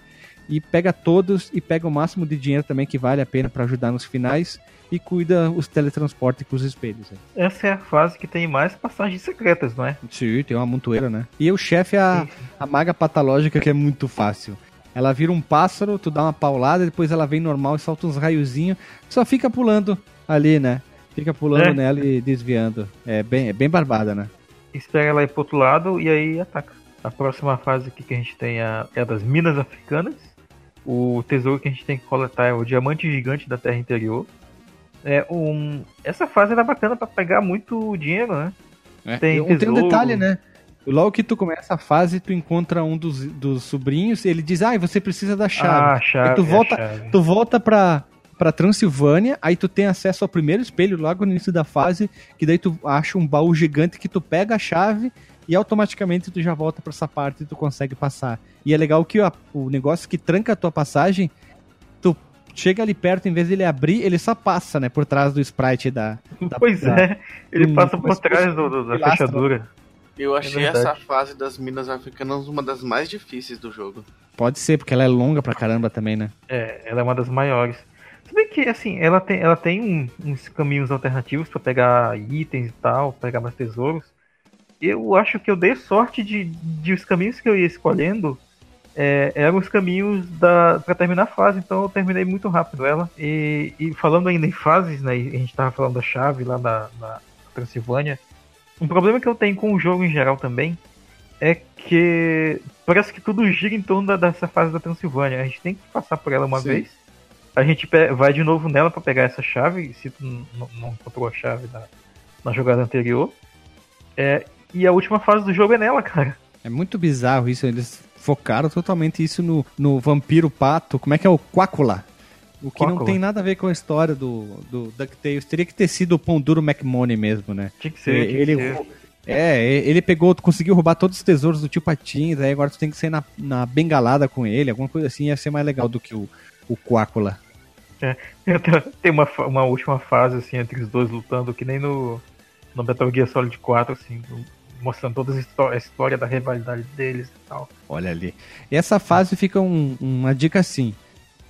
e pega todos e pega o máximo de dinheiro também que vale a pena para ajudar nos finais e cuida os teletransportes com os espelhos. Essa é a fase que tem mais passagens secretas, não é? Sim, tem uma montoeira, né? E o chefe é a, a maga patológica que é muito fácil. Ela vira um pássaro, tu dá uma paulada, depois ela vem normal e solta uns raiozinhos, só fica pulando ali, né? Fica pulando é. nela e desviando. É bem, é bem barbada, né? Espera ela ir pro outro lado e aí ataca. A próxima fase aqui que a gente tem é a das minas africanas. O tesouro que a gente tem que coletar é o diamante gigante da terra interior. É, um, essa fase era bacana para pegar muito dinheiro, né? É. Tem, tem um detalhe, né? Logo que tu começa a fase, tu encontra um dos, dos sobrinhos, ele diz, ah, você precisa da chave. Ah, chave aí tu volta, chave. tu volta pra, pra Transilvânia, aí tu tem acesso ao primeiro espelho logo no início da fase, que daí tu acha um baú gigante que tu pega a chave e automaticamente tu já volta para essa parte e tu consegue passar. E é legal que o, o negócio que tranca a tua passagem chega ali perto, em vez de ele abrir, ele só passa, né, por trás do sprite da. da pois da, é, ele um, passa por trás do, do, da fechadura. Eu achei é essa fase das minas africanas uma das mais difíceis do jogo. Pode ser, porque ela é longa pra caramba também, né? É, ela é uma das maiores. Se bem que, assim, ela tem, ela tem uns caminhos alternativos para pegar itens e tal, pegar mais tesouros. Eu acho que eu dei sorte de, de os caminhos que eu ia escolhendo é, eram os caminhos da para terminar a fase, então eu terminei muito rápido ela. E, e falando ainda em fases, né? A gente tava falando da chave lá da, da Transilvânia. Um problema que eu tenho com o jogo em geral também é que parece que tudo gira em torno da, dessa fase da Transilvânia. A gente tem que passar por ela uma Sim. vez. A gente vai de novo nela para pegar essa chave, se tu não encontrou a chave da, na jogada anterior. É, e a última fase do jogo é nela, cara. É muito bizarro isso. Eles focaram totalmente isso no, no vampiro pato. Como é que é o Quácula? O que não tem nada a ver com a história do, do DuckTales. Teria que ter sido o Pão Duro McMoney mesmo, né? Tinha que ser. tinha que ele, ser. é, ele pegou, conseguiu roubar todos os tesouros do tio Patins, aí agora tu tem que ser na, na bengalada com ele, alguma coisa assim, ia ser mais legal do que o, o Quácula. Tem uma, uma última fase, assim, entre os dois lutando, que nem no, no Metal Gear Solid 4, assim, mostrando toda a histó- a história da rivalidade deles e tal. Olha ali. E essa fase fica um- uma dica assim: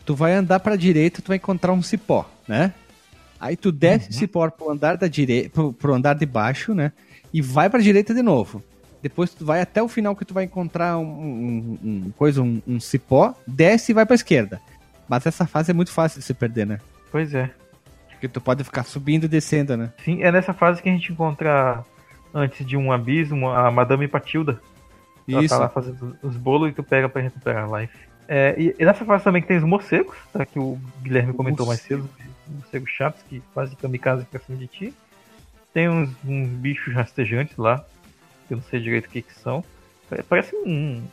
tu vai andar pra direita, tu vai encontrar um cipó, né? Aí tu desce o cipó pro andar da direita, pro, pro andar de baixo, né? E vai pra direita de novo. Depois tu vai até o final que tu vai encontrar um, um- um- coisa, um, um cipó, desce e vai pra esquerda. Mas essa fase é muito fácil de se perder, né? Pois é. Porque tu pode ficar subindo e descendo, né? Sim, é nessa fase que a gente encontra, antes de um abismo, a Madame Patilda. Ela Isso. tá lá fazendo os bolos e tu pega pra recuperar a life. É, e, e nessa fase também que tem os morcegos, tá? Que o Guilherme comentou mais cedo. Os morcegos chatos que fazem kamikaze pra cima de ti. Tem uns, uns bichos rastejantes lá. Que eu não sei direito o que que são. Pare- Parece um...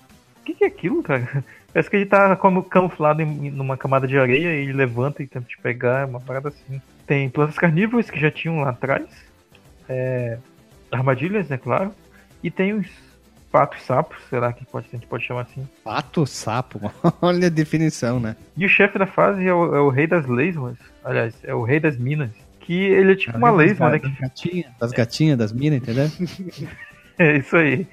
O que que é aquilo, cara? Parece que ele tá como camuflado em, numa camada de areia e ele levanta e tenta te pegar. É uma parada assim. Tem plantas carnívoras que já tinham lá atrás. É, armadilhas, é claro. E tem os patos sapos, será que pode, a gente pode chamar assim. Pato sapo. Olha a definição, né? E o chefe da fase é o, é o rei das lesmas. Aliás, é o rei das minas. Que ele é tipo uma lesma, né? Das Que, gatinhas, das gatinhas, das minas, entendeu? é isso aí.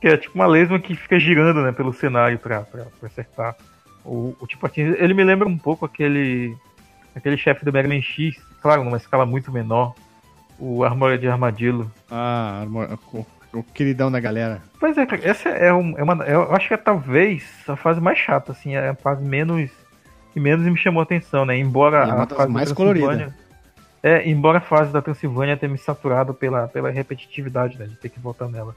Que é tipo uma lesma que fica girando, né, pelo cenário pra, pra, pra acertar. O, o tipo assim, ele me lembra um pouco aquele aquele chefe do Mega Man X, claro, numa escala muito menor. O Armor de Armadillo. Ah, o, o queridão da galera. Pois é, cara, essa é, um- é uma. Eu acho que é talvez a fase mais chata, assim, é a fase menos. que menos me chamou a atenção, né? Embora é a fase mais da Transilvânia. coloridas. É, embora a fase da Transilvânia tenha me saturado pela, pela repetitividade, né? De ter que voltar nela.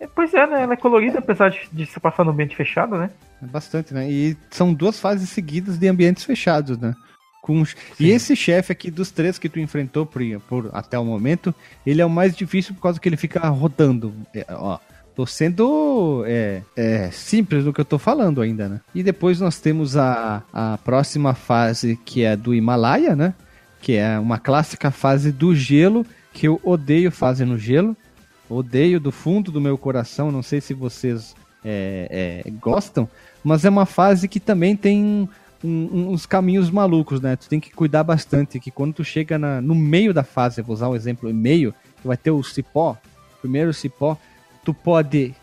É, pois é, né? Ela é colorida, apesar de, de se passar no ambiente fechado, né? É bastante, né? E são duas fases seguidas de ambientes fechados, né? Com... E esse chefe aqui dos três que tu enfrentou por, por- até o momento, ele é o mais difícil por causa que ele fica rodando. É, ó, tô sendo é, é, simples no que eu tô falando ainda, né? E depois nós temos a, a próxima fase que é do Himalaia, né? Que é uma clássica fase do gelo, que eu odeio fase no gelo. Odeio do fundo do meu coração, não sei se vocês é, é, gostam, mas é uma fase que também tem um- uns caminhos malucos, né? Tu tem que cuidar bastante, que quando tu chega na- no meio da fase, vou usar um exemplo, meio, tu vai ter o cipó, primeiro cipó, tu pode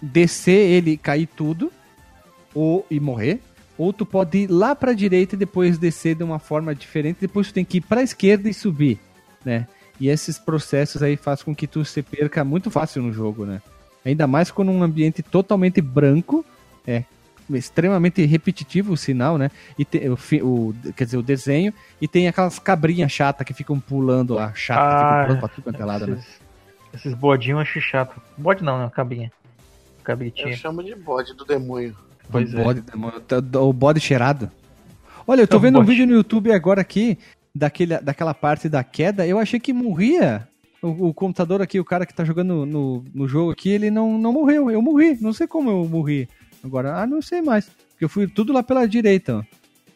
descer ele cair tudo, ou e morrer, ou tu pode ir lá pra direita e depois descer de uma forma diferente, depois tu tem que ir pra esquerda e subir, né? E esses processos aí fazem com que tu se perca muito fácil no jogo, né? Ainda mais quando um ambiente totalmente branco, é extremamente repetitivo o sinal, né? E te- o, o- quer dizer, o desenho, e tem aquelas cabrinhas chatas que ficam pulando a chata, que ficam Ah, pulando pra tudo quanto é lado, né? esses, esses bodinhos eu acho chato. Bode não, né? Cabinha. Cabritinha. Eu chamo de bode do demônio. Pois o, é. bode, o bode cheirado. Olha, eu tô É um vendo um bode. vídeo no YouTube agora aqui, daquele, daquela parte da queda, eu achei que morria. O, o computador aqui, o cara que tá jogando no, no jogo aqui, ele não, não morreu. Eu morri, não sei como eu morri. Agora, ah, não sei mais. Porque eu fui tudo lá pela direita, ó.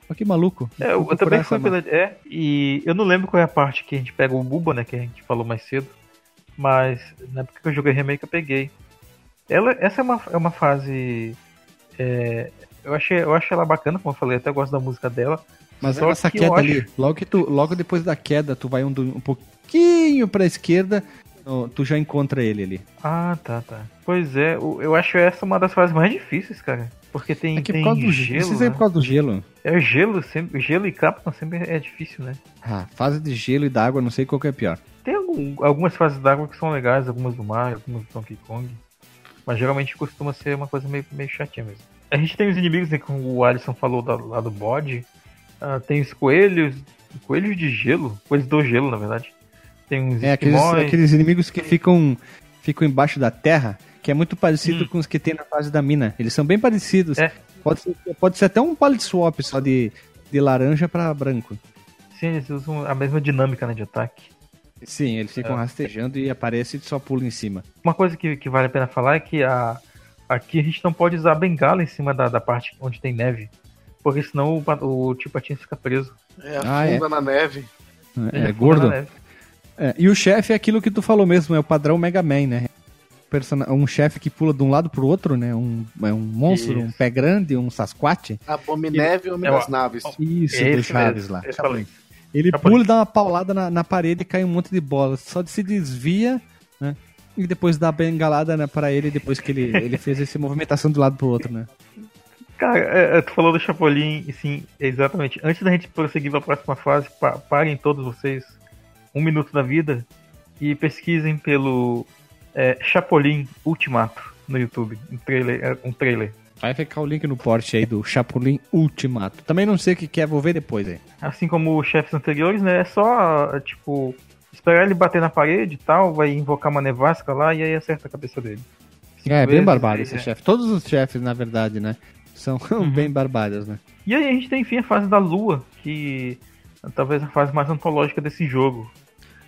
Olha que maluco. É, eu, eu também fui pela. É, e eu não lembro qual é a parte que a gente pega o Buba, né? Que a gente falou mais cedo. Mas na época que eu joguei remake eu peguei. Ela, essa é uma, é uma fase. é, eu, achei, eu acho ela bacana, como eu falei, até gosto da música dela. Mas Só essa que queda acho- ali, logo, que tu, logo depois da queda, tu vai um, um pouquinho pra esquerda, tu já encontra ele ali. Ah, tá, tá. Pois é, eu acho essa uma das fases mais difíceis, cara. Porque tem, É que tem por causa do gelo. aí né? por causa do gelo. É gelo, sempre, gelo e Capcom sempre é difícil, né? Ah, fase de gelo e d'água, não sei qual que é pior. Tem algum um- algumas fases d'água que são legais, algumas do mar, algumas do Donkey Kong. Mas geralmente costuma ser uma coisa meio, meio chatinha mesmo. A gente tem os inimigos, né, como o Alisson falou da- lá do bode. Ah, tem os coelhos. Coelhos de gelo. Coelhos do gelo, na verdade. Tem uns É, aqueles, aqueles inimigos que ficam, ficam embaixo da terra, que é muito parecido Hum. com os que tem na fase da mina. Eles são bem parecidos. É. Pode, ser, pode ser até um pallet swap só de, de laranja pra branco. Sim, eles usam a mesma dinâmica né, de ataque. Sim, eles ficam É. rastejando e aparece e só pula em cima. Uma coisa que, que vale a pena falar é que a, aqui a gente não pode usar bengala em cima da, da parte onde tem neve. Porque senão o, o tio Patinhas fica preso. É, Ah, afunda na neve. É, Ele afunda gordo. na neve. É, e o chefe é aquilo que tu falou mesmo, é o padrão Mega Man, né? Um chefe que pula de um lado pro outro, né? Um, é um monstro, Isso. um pé grande, um Sasquatch. Abomineve Homem É, das ó, Naves. Isso, Esse do Chaves mesmo, lá. esse. Ele pula e dá uma paulada na, na parede e cai um monte de bolas. Só se desvia, né? E depois dá a bengalada né, pra ele depois que ele, ele fez essa movimentação do lado pro outro, né? Cara, é, é, tu falou do Chapolin, e sim, exatamente. Antes da gente prosseguir pra próxima fase, pa- parem todos vocês um minuto da vida e pesquisem pelo é, Chapolin Ultimato no YouTube. Um trailer. é, Um trailer. Vai ficar o link no porte aí do Chapolin Ultimato. Também não sei o que que é, vou ver depois aí. Assim como os chefes anteriores, né? É só, tipo, esperar ele bater na parede e tal, vai invocar uma nevasca lá e aí acerta a cabeça dele. Cinco É, bem vezes, barbado aí, esse é. chefe. Todos os chefes, na verdade, né? São bem barbados, né? E aí a gente tem, enfim, a fase da lua, que é talvez a fase mais antológica desse jogo.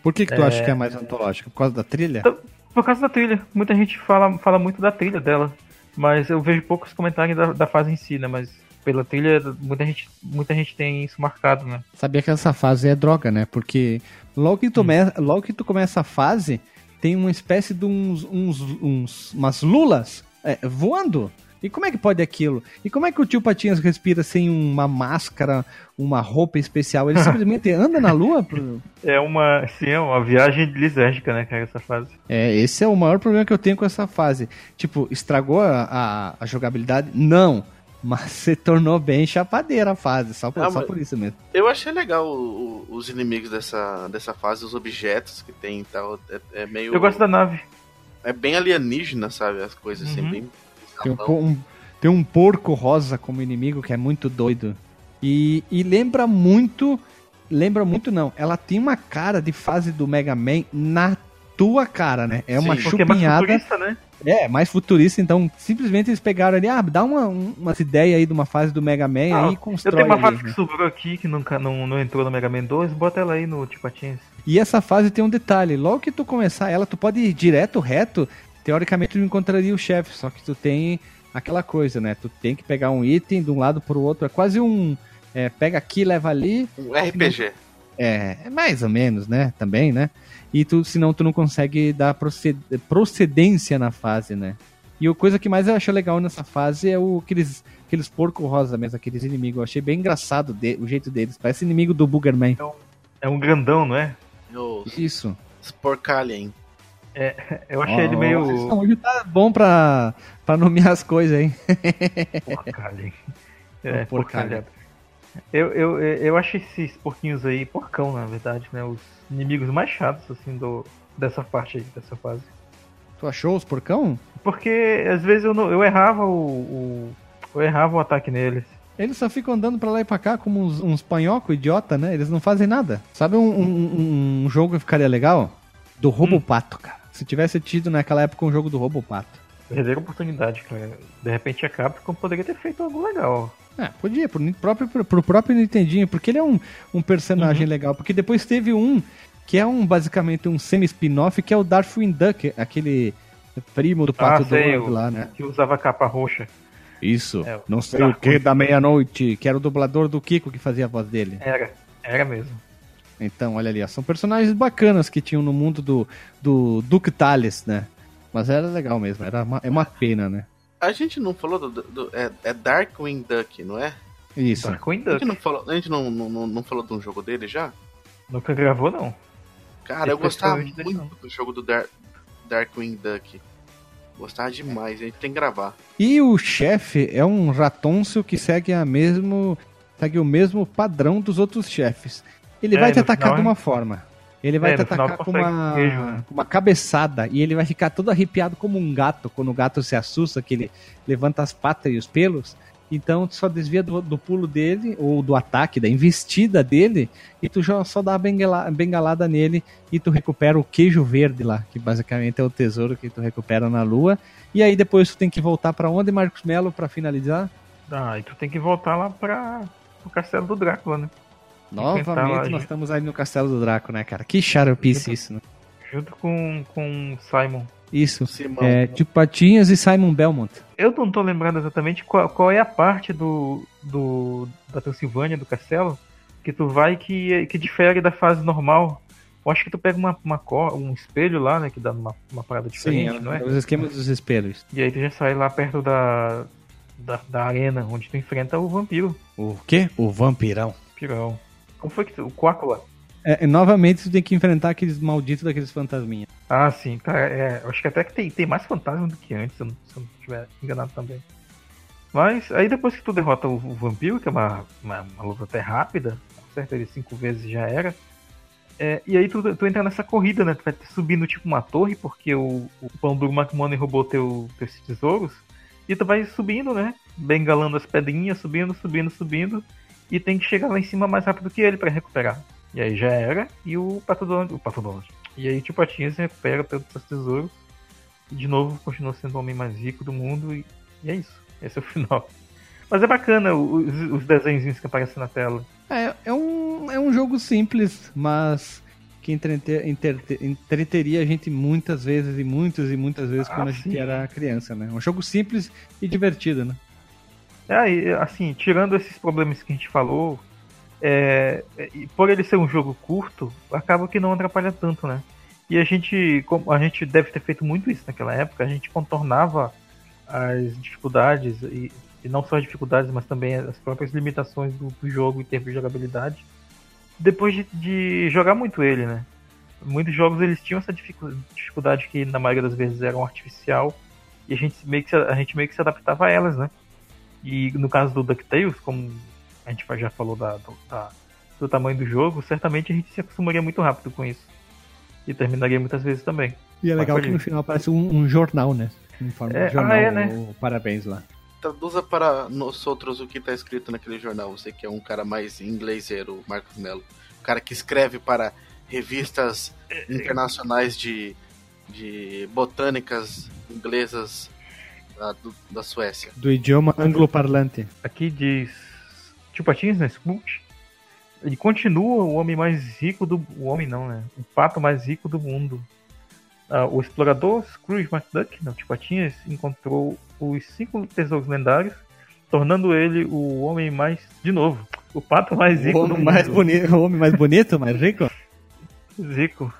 Por que, que tu É. acha que é mais antológico? Por causa da trilha? Então- Por causa da trilha. Muita gente fala, fala muito da trilha dela. Mas eu vejo poucos comentários da, da fase em si, né? Mas pela trilha, muita gente, muita gente tem isso marcado, né? Sabia que essa fase é droga, né? Porque logo que tu, Hum. me- logo que tu começa a fase, tem uma espécie de uns, uns, uns umas lulas é, voando. E como é que pode aquilo? E como é que o tio Patinhas respira sem uma máscara, uma roupa especial? Ele simplesmente anda na lua? Pro- É uma, sim, é uma viagem lisérgica, né, cara, essa fase. É, esse é o maior problema que eu tenho com essa fase. Tipo, estragou a, a, a jogabilidade? Não. Mas se tornou bem chapadeira a fase, só por, Ah, só por isso mesmo. Eu achei legal o- o- os inimigos dessa, dessa fase, os objetos que tem e tal. É, é meio. Eu gosto da nave. É bem alienígena, sabe? As coisas assim, Uhum. bem. Tem um, um- tem um porco rosa como inimigo que é muito doido. E, e lembra muito. Lembra muito, não. Ela tem uma cara de fase do Mega Man na tua cara, né? É uma Sim, Porque é mais chupinhada. futurista, né? É, mais futurista, então simplesmente eles pegaram ali, ah, dá uma, um- umas ideias aí de uma fase do Mega Man Ah, aí e Eu constrói tenho uma ali, fase né? que sobrou aqui, que nunca, não, não entrou no Mega Man 2, bota ela aí no Tipatins. E essa fase tem um detalhe, logo que tu começar ela, tu pode ir direto, reto, teoricamente tu encontraria o chefe, só que tu tem aquela coisa, né? Tu tem que pegar um item de um lado pro outro, é quase um é, pega aqui, leva ali, Um RPG. é, é mais ou menos, né? Também, né? E tu, senão tu não consegue dar proced- procedência na fase, né? E a coisa que mais eu achei legal nessa fase é o, aqueles, aqueles porco rosa mesmo, aqueles inimigos. Eu achei bem engraçado de- o jeito deles. Parece inimigo do Boogerman. É um grandão, não é? Os Isso. Sporkalien. Eu achei ele meio. Não, hoje tá bom pra, pra nomear as coisas, hein? Porcalho. É, É, porcalho. porcalhado. Eu, eu, eu acho esses porquinhos aí, porcão, na verdade, né? Os inimigos mais chatos, assim, do, dessa parte aí, dessa fase. Tu achou os porcão? Porque às vezes eu, não, eu errava o, o- Eu errava o ataque neles. Eles só ficam andando pra lá e pra cá como uns, uns panhoco idiota, né? Eles não fazem nada. Sabe um, um- um jogo que ficaria legal? Do Robopato, cara. Se tivesse tido naquela época um jogo do Robopato. Perderam a oportunidade, cara. De repente a Capcom poderia ter feito algo legal. É, podia, pro, próprio, pro, pro próprio Nintendinho, porque ele é um, um personagem legal. Porque depois teve um que é um basicamente um semi-spin-off, que é o Darkwing Duck, aquele primo do Pato ah, sei, Donald lá, né? que usava capa roxa. Isso. É, não sei o que da meia-noite, que era o dublador do Kiko que fazia a voz dele. Era, era mesmo. Então, olha ali, ó, são personagens bacanas que tinham no mundo do, do Duke Tales, né? Mas era legal mesmo, era uma, é uma pena, né? A gente não falou do. do- é, é Darkwing Duck, não é? Isso. Darkwing A gente Duck. não falou, a gente não, não, não, não falou de um jogo dele já? Nunca gravou, não. Cara, eu gostava muito do jogo do Dar, Darkwing Duck. Gostava demais, a gente tem que gravar. E o chefe é um ratôncio que segue a mesmo segue o mesmo padrão dos outros chefes. Ele É, vai te atacar final, de é- uma forma. Ele vai É, te atacar com uma, queijo, né? com uma cabeçada e ele vai ficar todo arrepiado como um gato. Quando o gato se assusta, que ele levanta as patas e os pelos. Então tu só desvia do, do pulo dele, ou do ataque, da investida dele, e tu já só dá a bengala- bengalada nele e tu recupera o queijo verde lá, que basicamente é o tesouro que tu recupera na lua. E aí depois tu tem que voltar pra onde, Marcos Melo, pra finalizar? Ah, e tu tem que voltar lá pra o castelo do Drácula, né? Novamente nós estamos aí no Castelo do Draco, né, cara? Que xaropice isso, né? Junto com, com Simon. Isso. Simão. É, tipo Patinhas e Simon Belmont. Eu não tô lembrando exatamente qual, qual é a parte do, do da Transilvânia, do castelo, que tu vai que, que difere da fase normal. Eu acho que tu pega uma, uma cor, um espelho lá, né, que dá uma, uma parada diferente, não é? Os esquemas dos espelhos. E aí tu já sai lá perto da, da, da arena, onde tu enfrenta o vampiro, O quê? O vampirão. pirão. Como foi que o Quácula? É, é, novamente tu tem que enfrentar aqueles malditos daqueles fantasminhas. Ah, sim, cara, é, eu acho que até que tem, tem mais fantasma do que antes, se eu não, se eu não estiver enganado também. Mas aí depois que tu derrota o, o vampiro, que é uma, uma, uma luta até rápida, acerta ele cinco vezes já era. é, e aí tu, tu entra nessa corrida, né? Tu vai subindo tipo uma torre, porque o, o pão do McMoney roubou teu, teus tesouros. E tu vai subindo, né? Bengalando as pedrinhas, subindo, subindo, subindo. E tem que chegar lá em cima mais rápido que ele pra recuperar. E aí já era. E o Pato Donald, o Pato Donald. E aí tio Patinhas recupera todos os seus tesouros. E de novo continua sendo o homem mais rico do mundo. E, e é isso. Esse é o final. Mas é bacana os, os desenhos que aparecem na tela. É, é, um, é um jogo simples, mas que entrete, enterte- entreteria a gente muitas vezes e muitas e muitas vezes Ah, quando a gente sim. era criança, né? Um jogo simples e divertido, né? É, assim, tirando esses problemas que a gente falou, é, por ele ser um jogo curto, acaba que não atrapalha tanto, né? E a gente, a gente deve ter feito muito isso naquela época, a gente contornava as dificuldades, e, e não só as dificuldades, mas também as próprias limitações do, do jogo em termos de jogabilidade, depois de, de jogar muito ele, né? Muitos jogos eles tinham essa dificu- dificuldade que na maioria das vezes eram artificial, e a gente meio que a gente meio que se adaptava a elas, né? E no caso do DuckTales, como a gente já falou da, do, da- do tamanho do jogo, certamente a gente se acostumaria muito rápido com isso. E terminaria muitas vezes também. E é legal que no final aparece um, um jornal, né? Em forma É, de jornal, ah, é, né? o parabéns lá. Traduza para nós outros o que tá escrito naquele jornal. Você que é um cara mais ingleseiro, Marcos Melo. O cara que escreve para revistas internacionais de, de botânicas inglesas da, do- da Suécia. Do idioma angloparlante. Aqui diz Tio Patins, né? Scoot. Ele continua o homem mais rico do. O homem não, né? O pato mais rico do mundo. Ah, o explorador Scrooge McDuck, não, Tio Patinhas, encontrou os cinco tesouros lendários, tornando ele o homem mais. De novo, o pato mais rico O do homem mundo. mais bonito, o homem mais bonito, mais rico? Zico,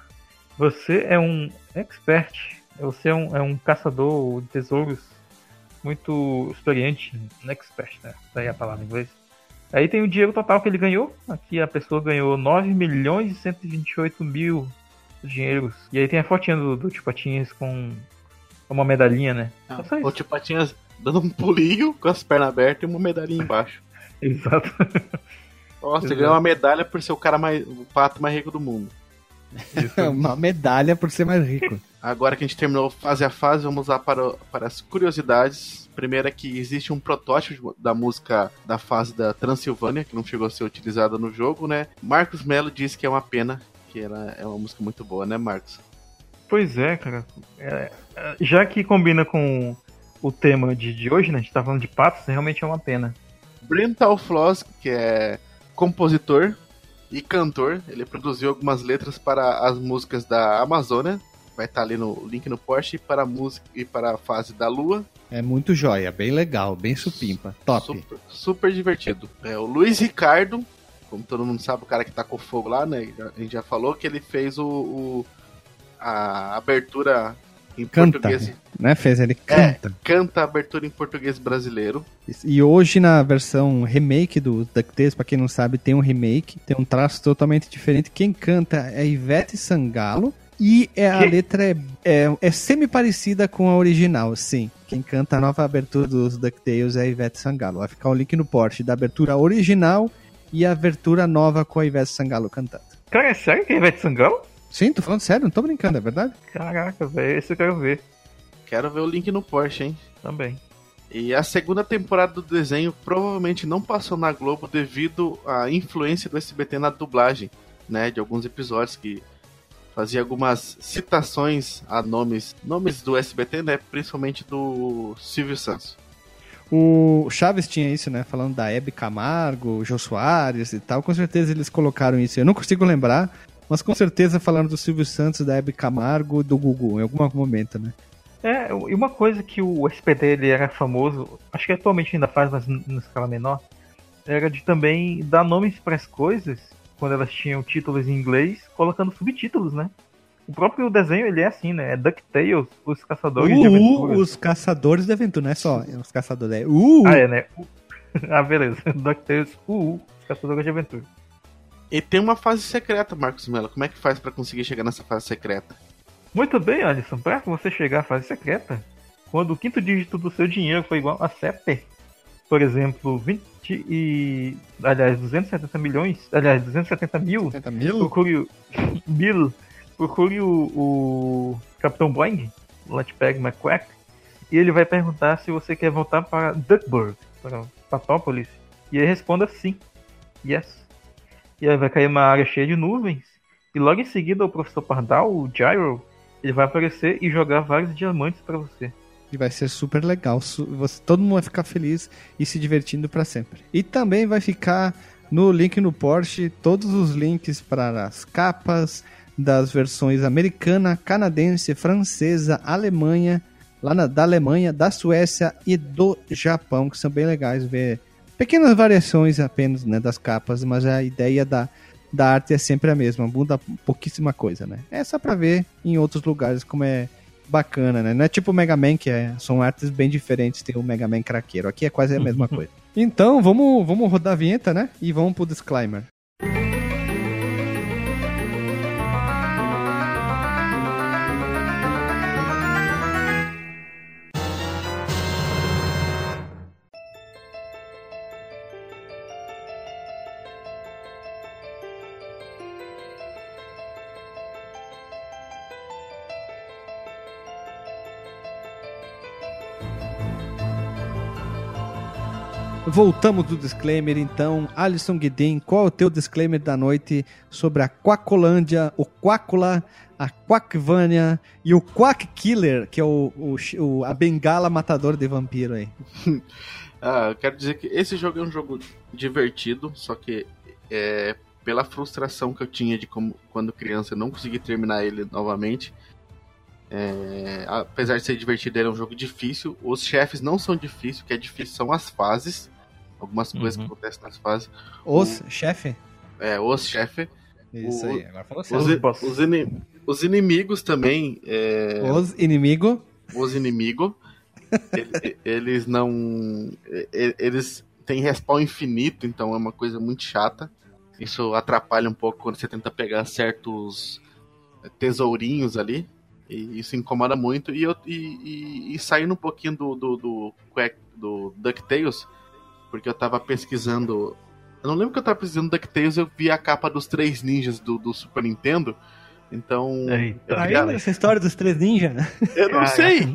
você é um expert. Você é um, é um caçador de tesouros muito experiente. Expert, né? Daí a palavra em inglês. Aí tem o dinheiro total que ele ganhou. Aqui a pessoa ganhou 9 milhões e 128 mil dinheiros. E aí tem a fotinha do, do Tio Patinhas com uma medalhinha, né? Ah, o tio Patinhas dando um pulinho com as pernas abertas e uma medalhinha embaixo. Exato. Nossa, Exato. ganhou uma medalha por ser o cara mais. o pato mais rico do mundo. Uma medalha por ser mais rico. Agora que a gente terminou fase a fase, vamos lá para, para as curiosidades. Primeiro é que existe um protótipo da música da fase da Transilvânia, que não chegou a ser utilizada no jogo, né? Marcos Melo disse que é uma pena, que ela é uma música muito boa, né, Marcos? Pois é, cara. É, é, já que combina com o tema de, de hoje, né? A gente tá falando de patos, realmente é uma pena. Brental Floss, que é compositor e cantor, ele produziu algumas letras para as músicas da Amazônia. Vai estar ali no link no post e para a música e para a fase da Lua. É muito joia, bem legal, bem supimpa. Top. Super, super divertido. É, o Luiz Ricardo, como todo mundo sabe, o cara que tá com fogo lá, né? A gente já falou que ele fez o, o- a abertura em Canta, português. né? Fez ele É. canta. Canta a abertura em português brasileiro. E hoje na versão remake do DuckTales, pra quem não sabe, tem um remake, tem um traço totalmente diferente. Quem canta é Ivete Sangalo e é, a letra é, é, é semi-parecida com a original, sim. Quem canta a nova abertura dos DuckTales é a Ivete Sangalo. Vai ficar o link no post da abertura original e a abertura nova com a Ivete Sangalo cantando. Cara, é sério que é Ivete Sangalo? Sim, tô falando sério, não tô brincando, é verdade? Caraca, velho, esse eu quero ver Quero ver o link no Porsche, hein? também. E a segunda temporada do desenho provavelmente não passou na Globo devido à influência do SBT na dublagem, né? De alguns episódios que fazia algumas citações a nomes, nomes do SBT, né? Principalmente do Silvio Santos. O Chaves tinha isso, né? Falando da Hebe Camargo, Jô Soares e tal. Com certeza eles colocaram isso. Eu não consigo lembrar, mas com certeza falando do Silvio Santos, da Hebe Camargo e do Gugu em algum momento, né? É, e uma coisa que o SPT ele era famoso, acho que atualmente ainda faz, mas em escala menor, era de também dar nomes para as coisas, quando elas tinham títulos em inglês, colocando subtítulos, né? O próprio desenho ele é assim, né? É DuckTales, os caçadores de Uh, aventuras. os caçadores de aventura, não é só os caçadores, é uh, Ah, é, né? ah, beleza. DuckTales, uh, os caçadores de aventura. E tem uma fase secreta, Marcos Mello. Como é que faz pra conseguir chegar nessa fase secreta? Muito bem, Alisson. Para você chegar à fase secreta, quando o quinto dígito do seu dinheiro for igual a 7, por exemplo, 20 e. Aliás, 270 milhões. Aliás, 270 mil. 70 mil? Procure o. Bill. Procure o, o Capitão Boing, Letbag McQuack, e ele vai perguntar se você quer voltar para Duckburg, para Patópolis. E ele responda sim. Yes. E aí vai cair uma área cheia de nuvens. E logo em seguida o professor Pardal, o Gyro, ele vai aparecer e jogar vários diamantes para você. E vai ser super legal. Você, todo mundo vai ficar feliz e se divertindo pra sempre. E também vai ficar no link no Porsche todos os links para as capas das versões americana, canadense, francesa, Alemanha, lá na- da Alemanha, da Suécia e do Japão, que são bem legais ver. Pequenas variações apenas né, das capas, mas a ideia da, da arte é sempre a mesma, muda pouquíssima coisa, né? É só pra ver em outros lugares como é bacana, né? Não é tipo o Mega Man, que é, são artes bem diferentes, tem o Mega Man craqueiro. Aqui é quase a mesma coisa. Então, vamos, vamos rodar a vinheta, né? E vamos pro disclaimer. Voltamos do disclaimer, então. Alisson Guedin, qual é o teu disclaimer da noite sobre a Quacolândia, o Quacula, a Quackvânia e o Quack Killer, que é o, o- a bengala matador de vampiro aí? Ah, eu quero dizer que esse jogo é um jogo divertido, só que é, pela frustração que eu tinha de como quando criança eu não consegui terminar ele novamente. é, apesar de ser divertido, ele é um jogo difícil. Os chefes não são difíceis, o que é difícil são as fases. Algumas coisas Uhum. que acontecem nas fases. Os, chefe? É, os chefes. Isso O- aí, agora falou Os, certo. Os os ini- os inimigos também. é, Os inimigo. os inimigos. ele- eles não. Eles têm respawn infinito, então é uma coisa muito chata. Isso atrapalha um pouco quando você tenta pegar certos tesourinhos ali. E isso incomoda muito. E, eu, e, e- e saindo um pouquinho do, do, do, do DuckTales, porque eu tava pesquisando. Eu não lembro que eu tava pesquisando DuckTales, eu vi a capa dos três ninjas do, do Super Nintendo. Então. Eita. eu, Aí, queria- essa história dos três ninjas, né? eu não Caraca, sei!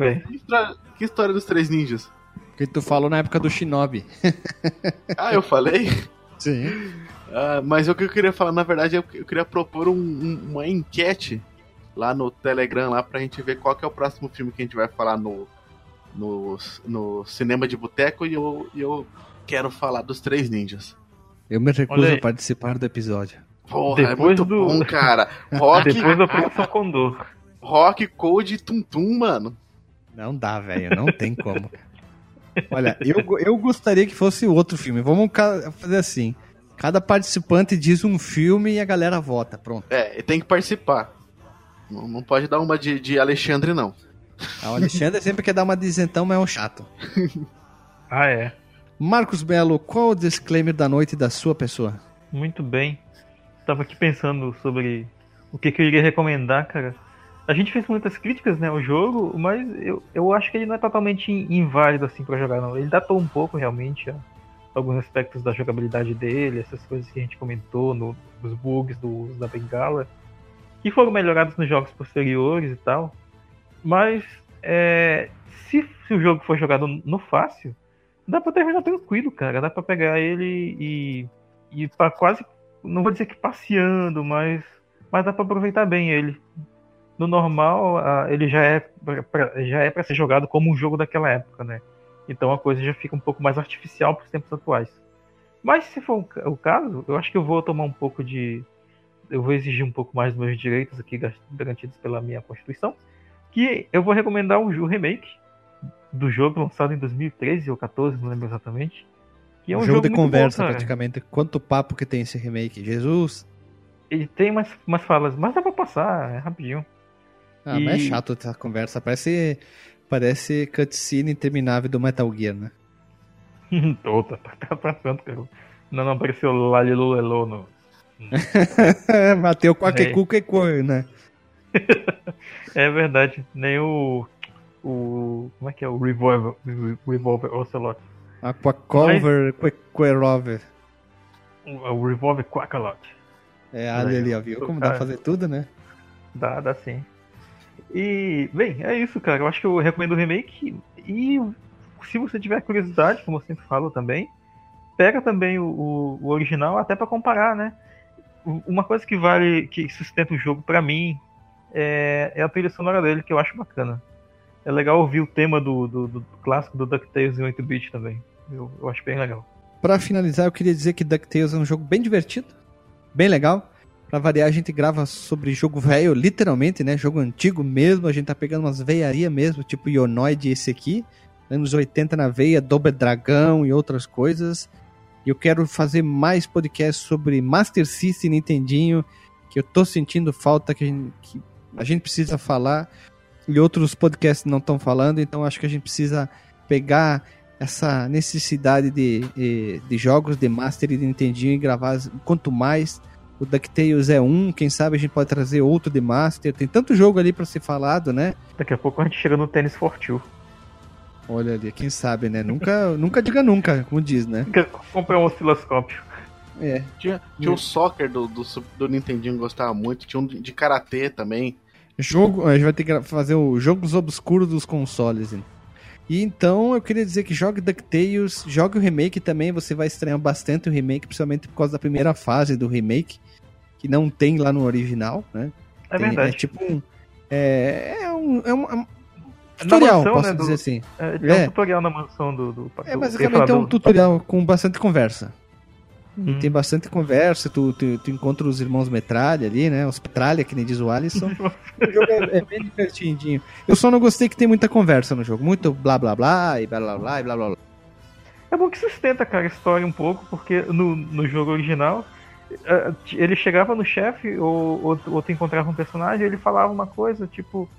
Que história, dos três ninjas? Que tu falou na época do Shinobi. Ah, eu falei? Sim. Ah, mas o que eu queria falar, na verdade, eu, eu queria propor um- um- uma enquete lá no Telegram lá pra gente ver qual que é o próximo filme que a gente vai falar no, no, no cinema de boteco e eu, e eu quero falar dos três ninjas. Eu me recuso a participar do episódio. Porra, é Depois muito do- bom, cara. Rock, Depois da Operação Condor. rock, Code e Tum Tum, mano. Não dá, velho. Não tem como. Olha, eu, eu gostaria que fosse outro filme. Vamos fazer assim. Cada participante diz um filme e a galera vota. Pronto. É, e tem que participar. Não, não pode dar uma de, de Alexandre, não. Ah, O Alexandre sempre quer dar uma de isentão, mas é um chato. Ah, é. Marcos Belo, qual o disclaimer da noite da sua pessoa? Muito bem. Tava aqui pensando sobre o que, que eu iria recomendar, cara. A gente fez muitas críticas, né, ao jogo, mas eu, eu acho que ele não é totalmente inválido assim pra jogar, não. Ele datou um pouco realmente a alguns aspectos da jogabilidade dele, essas coisas que a gente comentou, no, os bugs do da bengala. que foram melhorados nos jogos posteriores e tal. Mas é, se, se, o jogo for jogado no fácil, dá pra terminar tranquilo, cara. Dá pra pegar ele e, e para quase. Não vou dizer que passeando, mas, mas dá pra aproveitar bem ele. No normal, ele já é pra, já é para ser jogado como um jogo daquela época, né? Então a coisa já fica um pouco mais artificial para os tempos atuais. Mas se for o caso, eu acho que eu vou tomar um pouco de. Eu vou exigir um pouco mais dos meus direitos aqui garantidos pela minha Constituição. Que eu vou recomendar o remake do jogo lançado em 2013 ou 14, não lembro exatamente. Que é um, um jogo, jogo de conversa, bom, praticamente. Quanto papo que tem esse remake, Jesus! Ele tem umas, umas falas, mas dá pra passar, é rapidinho. Ah, e... mas é chato essa conversa. Parece, parece cutscene interminável do Metal Gear, né? Tô, tá, tá passando, cara. Não, não apareceu Lalilulelo no. Bateu qualquer cu que né? é verdade. Nem o. O. Como é que é? O Revolver, Revolver Ocelot. Aquacover Mas... Querover. O, o Revolver Quackalot. É, ali, ali, ó, viu? Como dá pra fazer tudo, né? Dá, dá sim. E, bem, é isso, cara. Eu acho que eu recomendo o remake. E se você tiver curiosidade, como eu sempre falo também, pega também o, o, o original até para comparar, né? Uma coisa que vale, que sustenta o jogo para mim é, é, a trilha sonora dele, que eu acho bacana. É legal ouvir o tema do, do, do clássico do DuckTales em 8-bit também. Eu, eu acho bem legal. Para finalizar, eu queria dizer que DuckTales é um jogo bem divertido, bem legal. Pra variar, a gente grava sobre jogo velho, literalmente, né? Jogo antigo mesmo. A gente tá pegando umas veiarias mesmo, tipo Ionoid esse aqui anos 80 na veia, Double Dragão e outras coisas. E eu quero fazer mais podcasts sobre Master System e Nintendinho, que eu tô sentindo falta, que a gente, que a gente precisa falar. E outros podcasts não estão falando, então acho que a gente precisa pegar essa necessidade de, de, de, jogos de Master e de Nintendinho e gravar quanto mais. O DuckTales é um, quem sabe a gente pode trazer outro de Master. Tem tanto jogo ali para ser falado, né? Daqui a pouco a gente chega no Tennis Fortune. Olha ali, quem sabe, né? Nunca, nunca diga nunca, como diz, né? Comprei um osciloscópio. É. Tinha, tinha o soccer do, do, do Nintendinho que gostava muito, tinha um de karatê também. Jogo, a gente vai ter que fazer o Jogos Obscuros dos consoles. E então eu queria dizer que jogue DuckTales, jogue o remake também, você vai estranhar bastante o remake, principalmente por causa da primeira fase do remake, que não tem lá no original, né? É tem, verdade. É tipo um. É, é, um, é, um, tutorial, mansão, posso né, dizer do, assim. É, é, um tutorial na mansão do. do é basicamente é um tutorial com bastante conversa. Hum. Tem bastante conversa, tu, tu, tu, encontra os irmãos Metralha ali, né? Os Petralha, que nem diz o Alisson. o jogo é, é, bem divertidinho. Eu só não gostei que tem muita conversa no jogo. Muito blá blá blá e blá blá blá e blá blá blá. É bom que sustenta, cara, a história um pouco, porque no, no jogo original é, ele chegava no chefe ou, ou, ou tu encontrava um personagem ele falava uma coisa, tipo,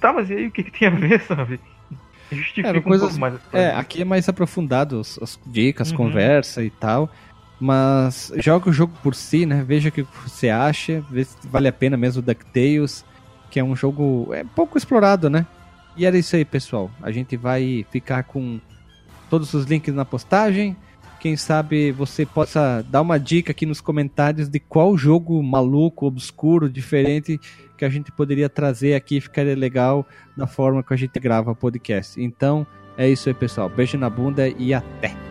Tá, mas e aí o que, que tem a ver, sabe? Justifica é, coisas, um pouco mais. É, aqui é mais aprofundado as, as dicas, uhum. conversa e tal. Mas joga o jogo por si, né? Veja o que você acha, vê se vale a pena mesmo o DuckTales, que é um jogo é pouco explorado, né? E era isso aí, pessoal. A gente vai ficar com todos os links na postagem. Quem sabe você possa dar uma dica aqui nos comentários de qual jogo maluco, obscuro, diferente que a gente poderia trazer aqui, ficaria legal na forma que a gente grava o podcast. Então, é isso aí, pessoal. Beijo na bunda e até!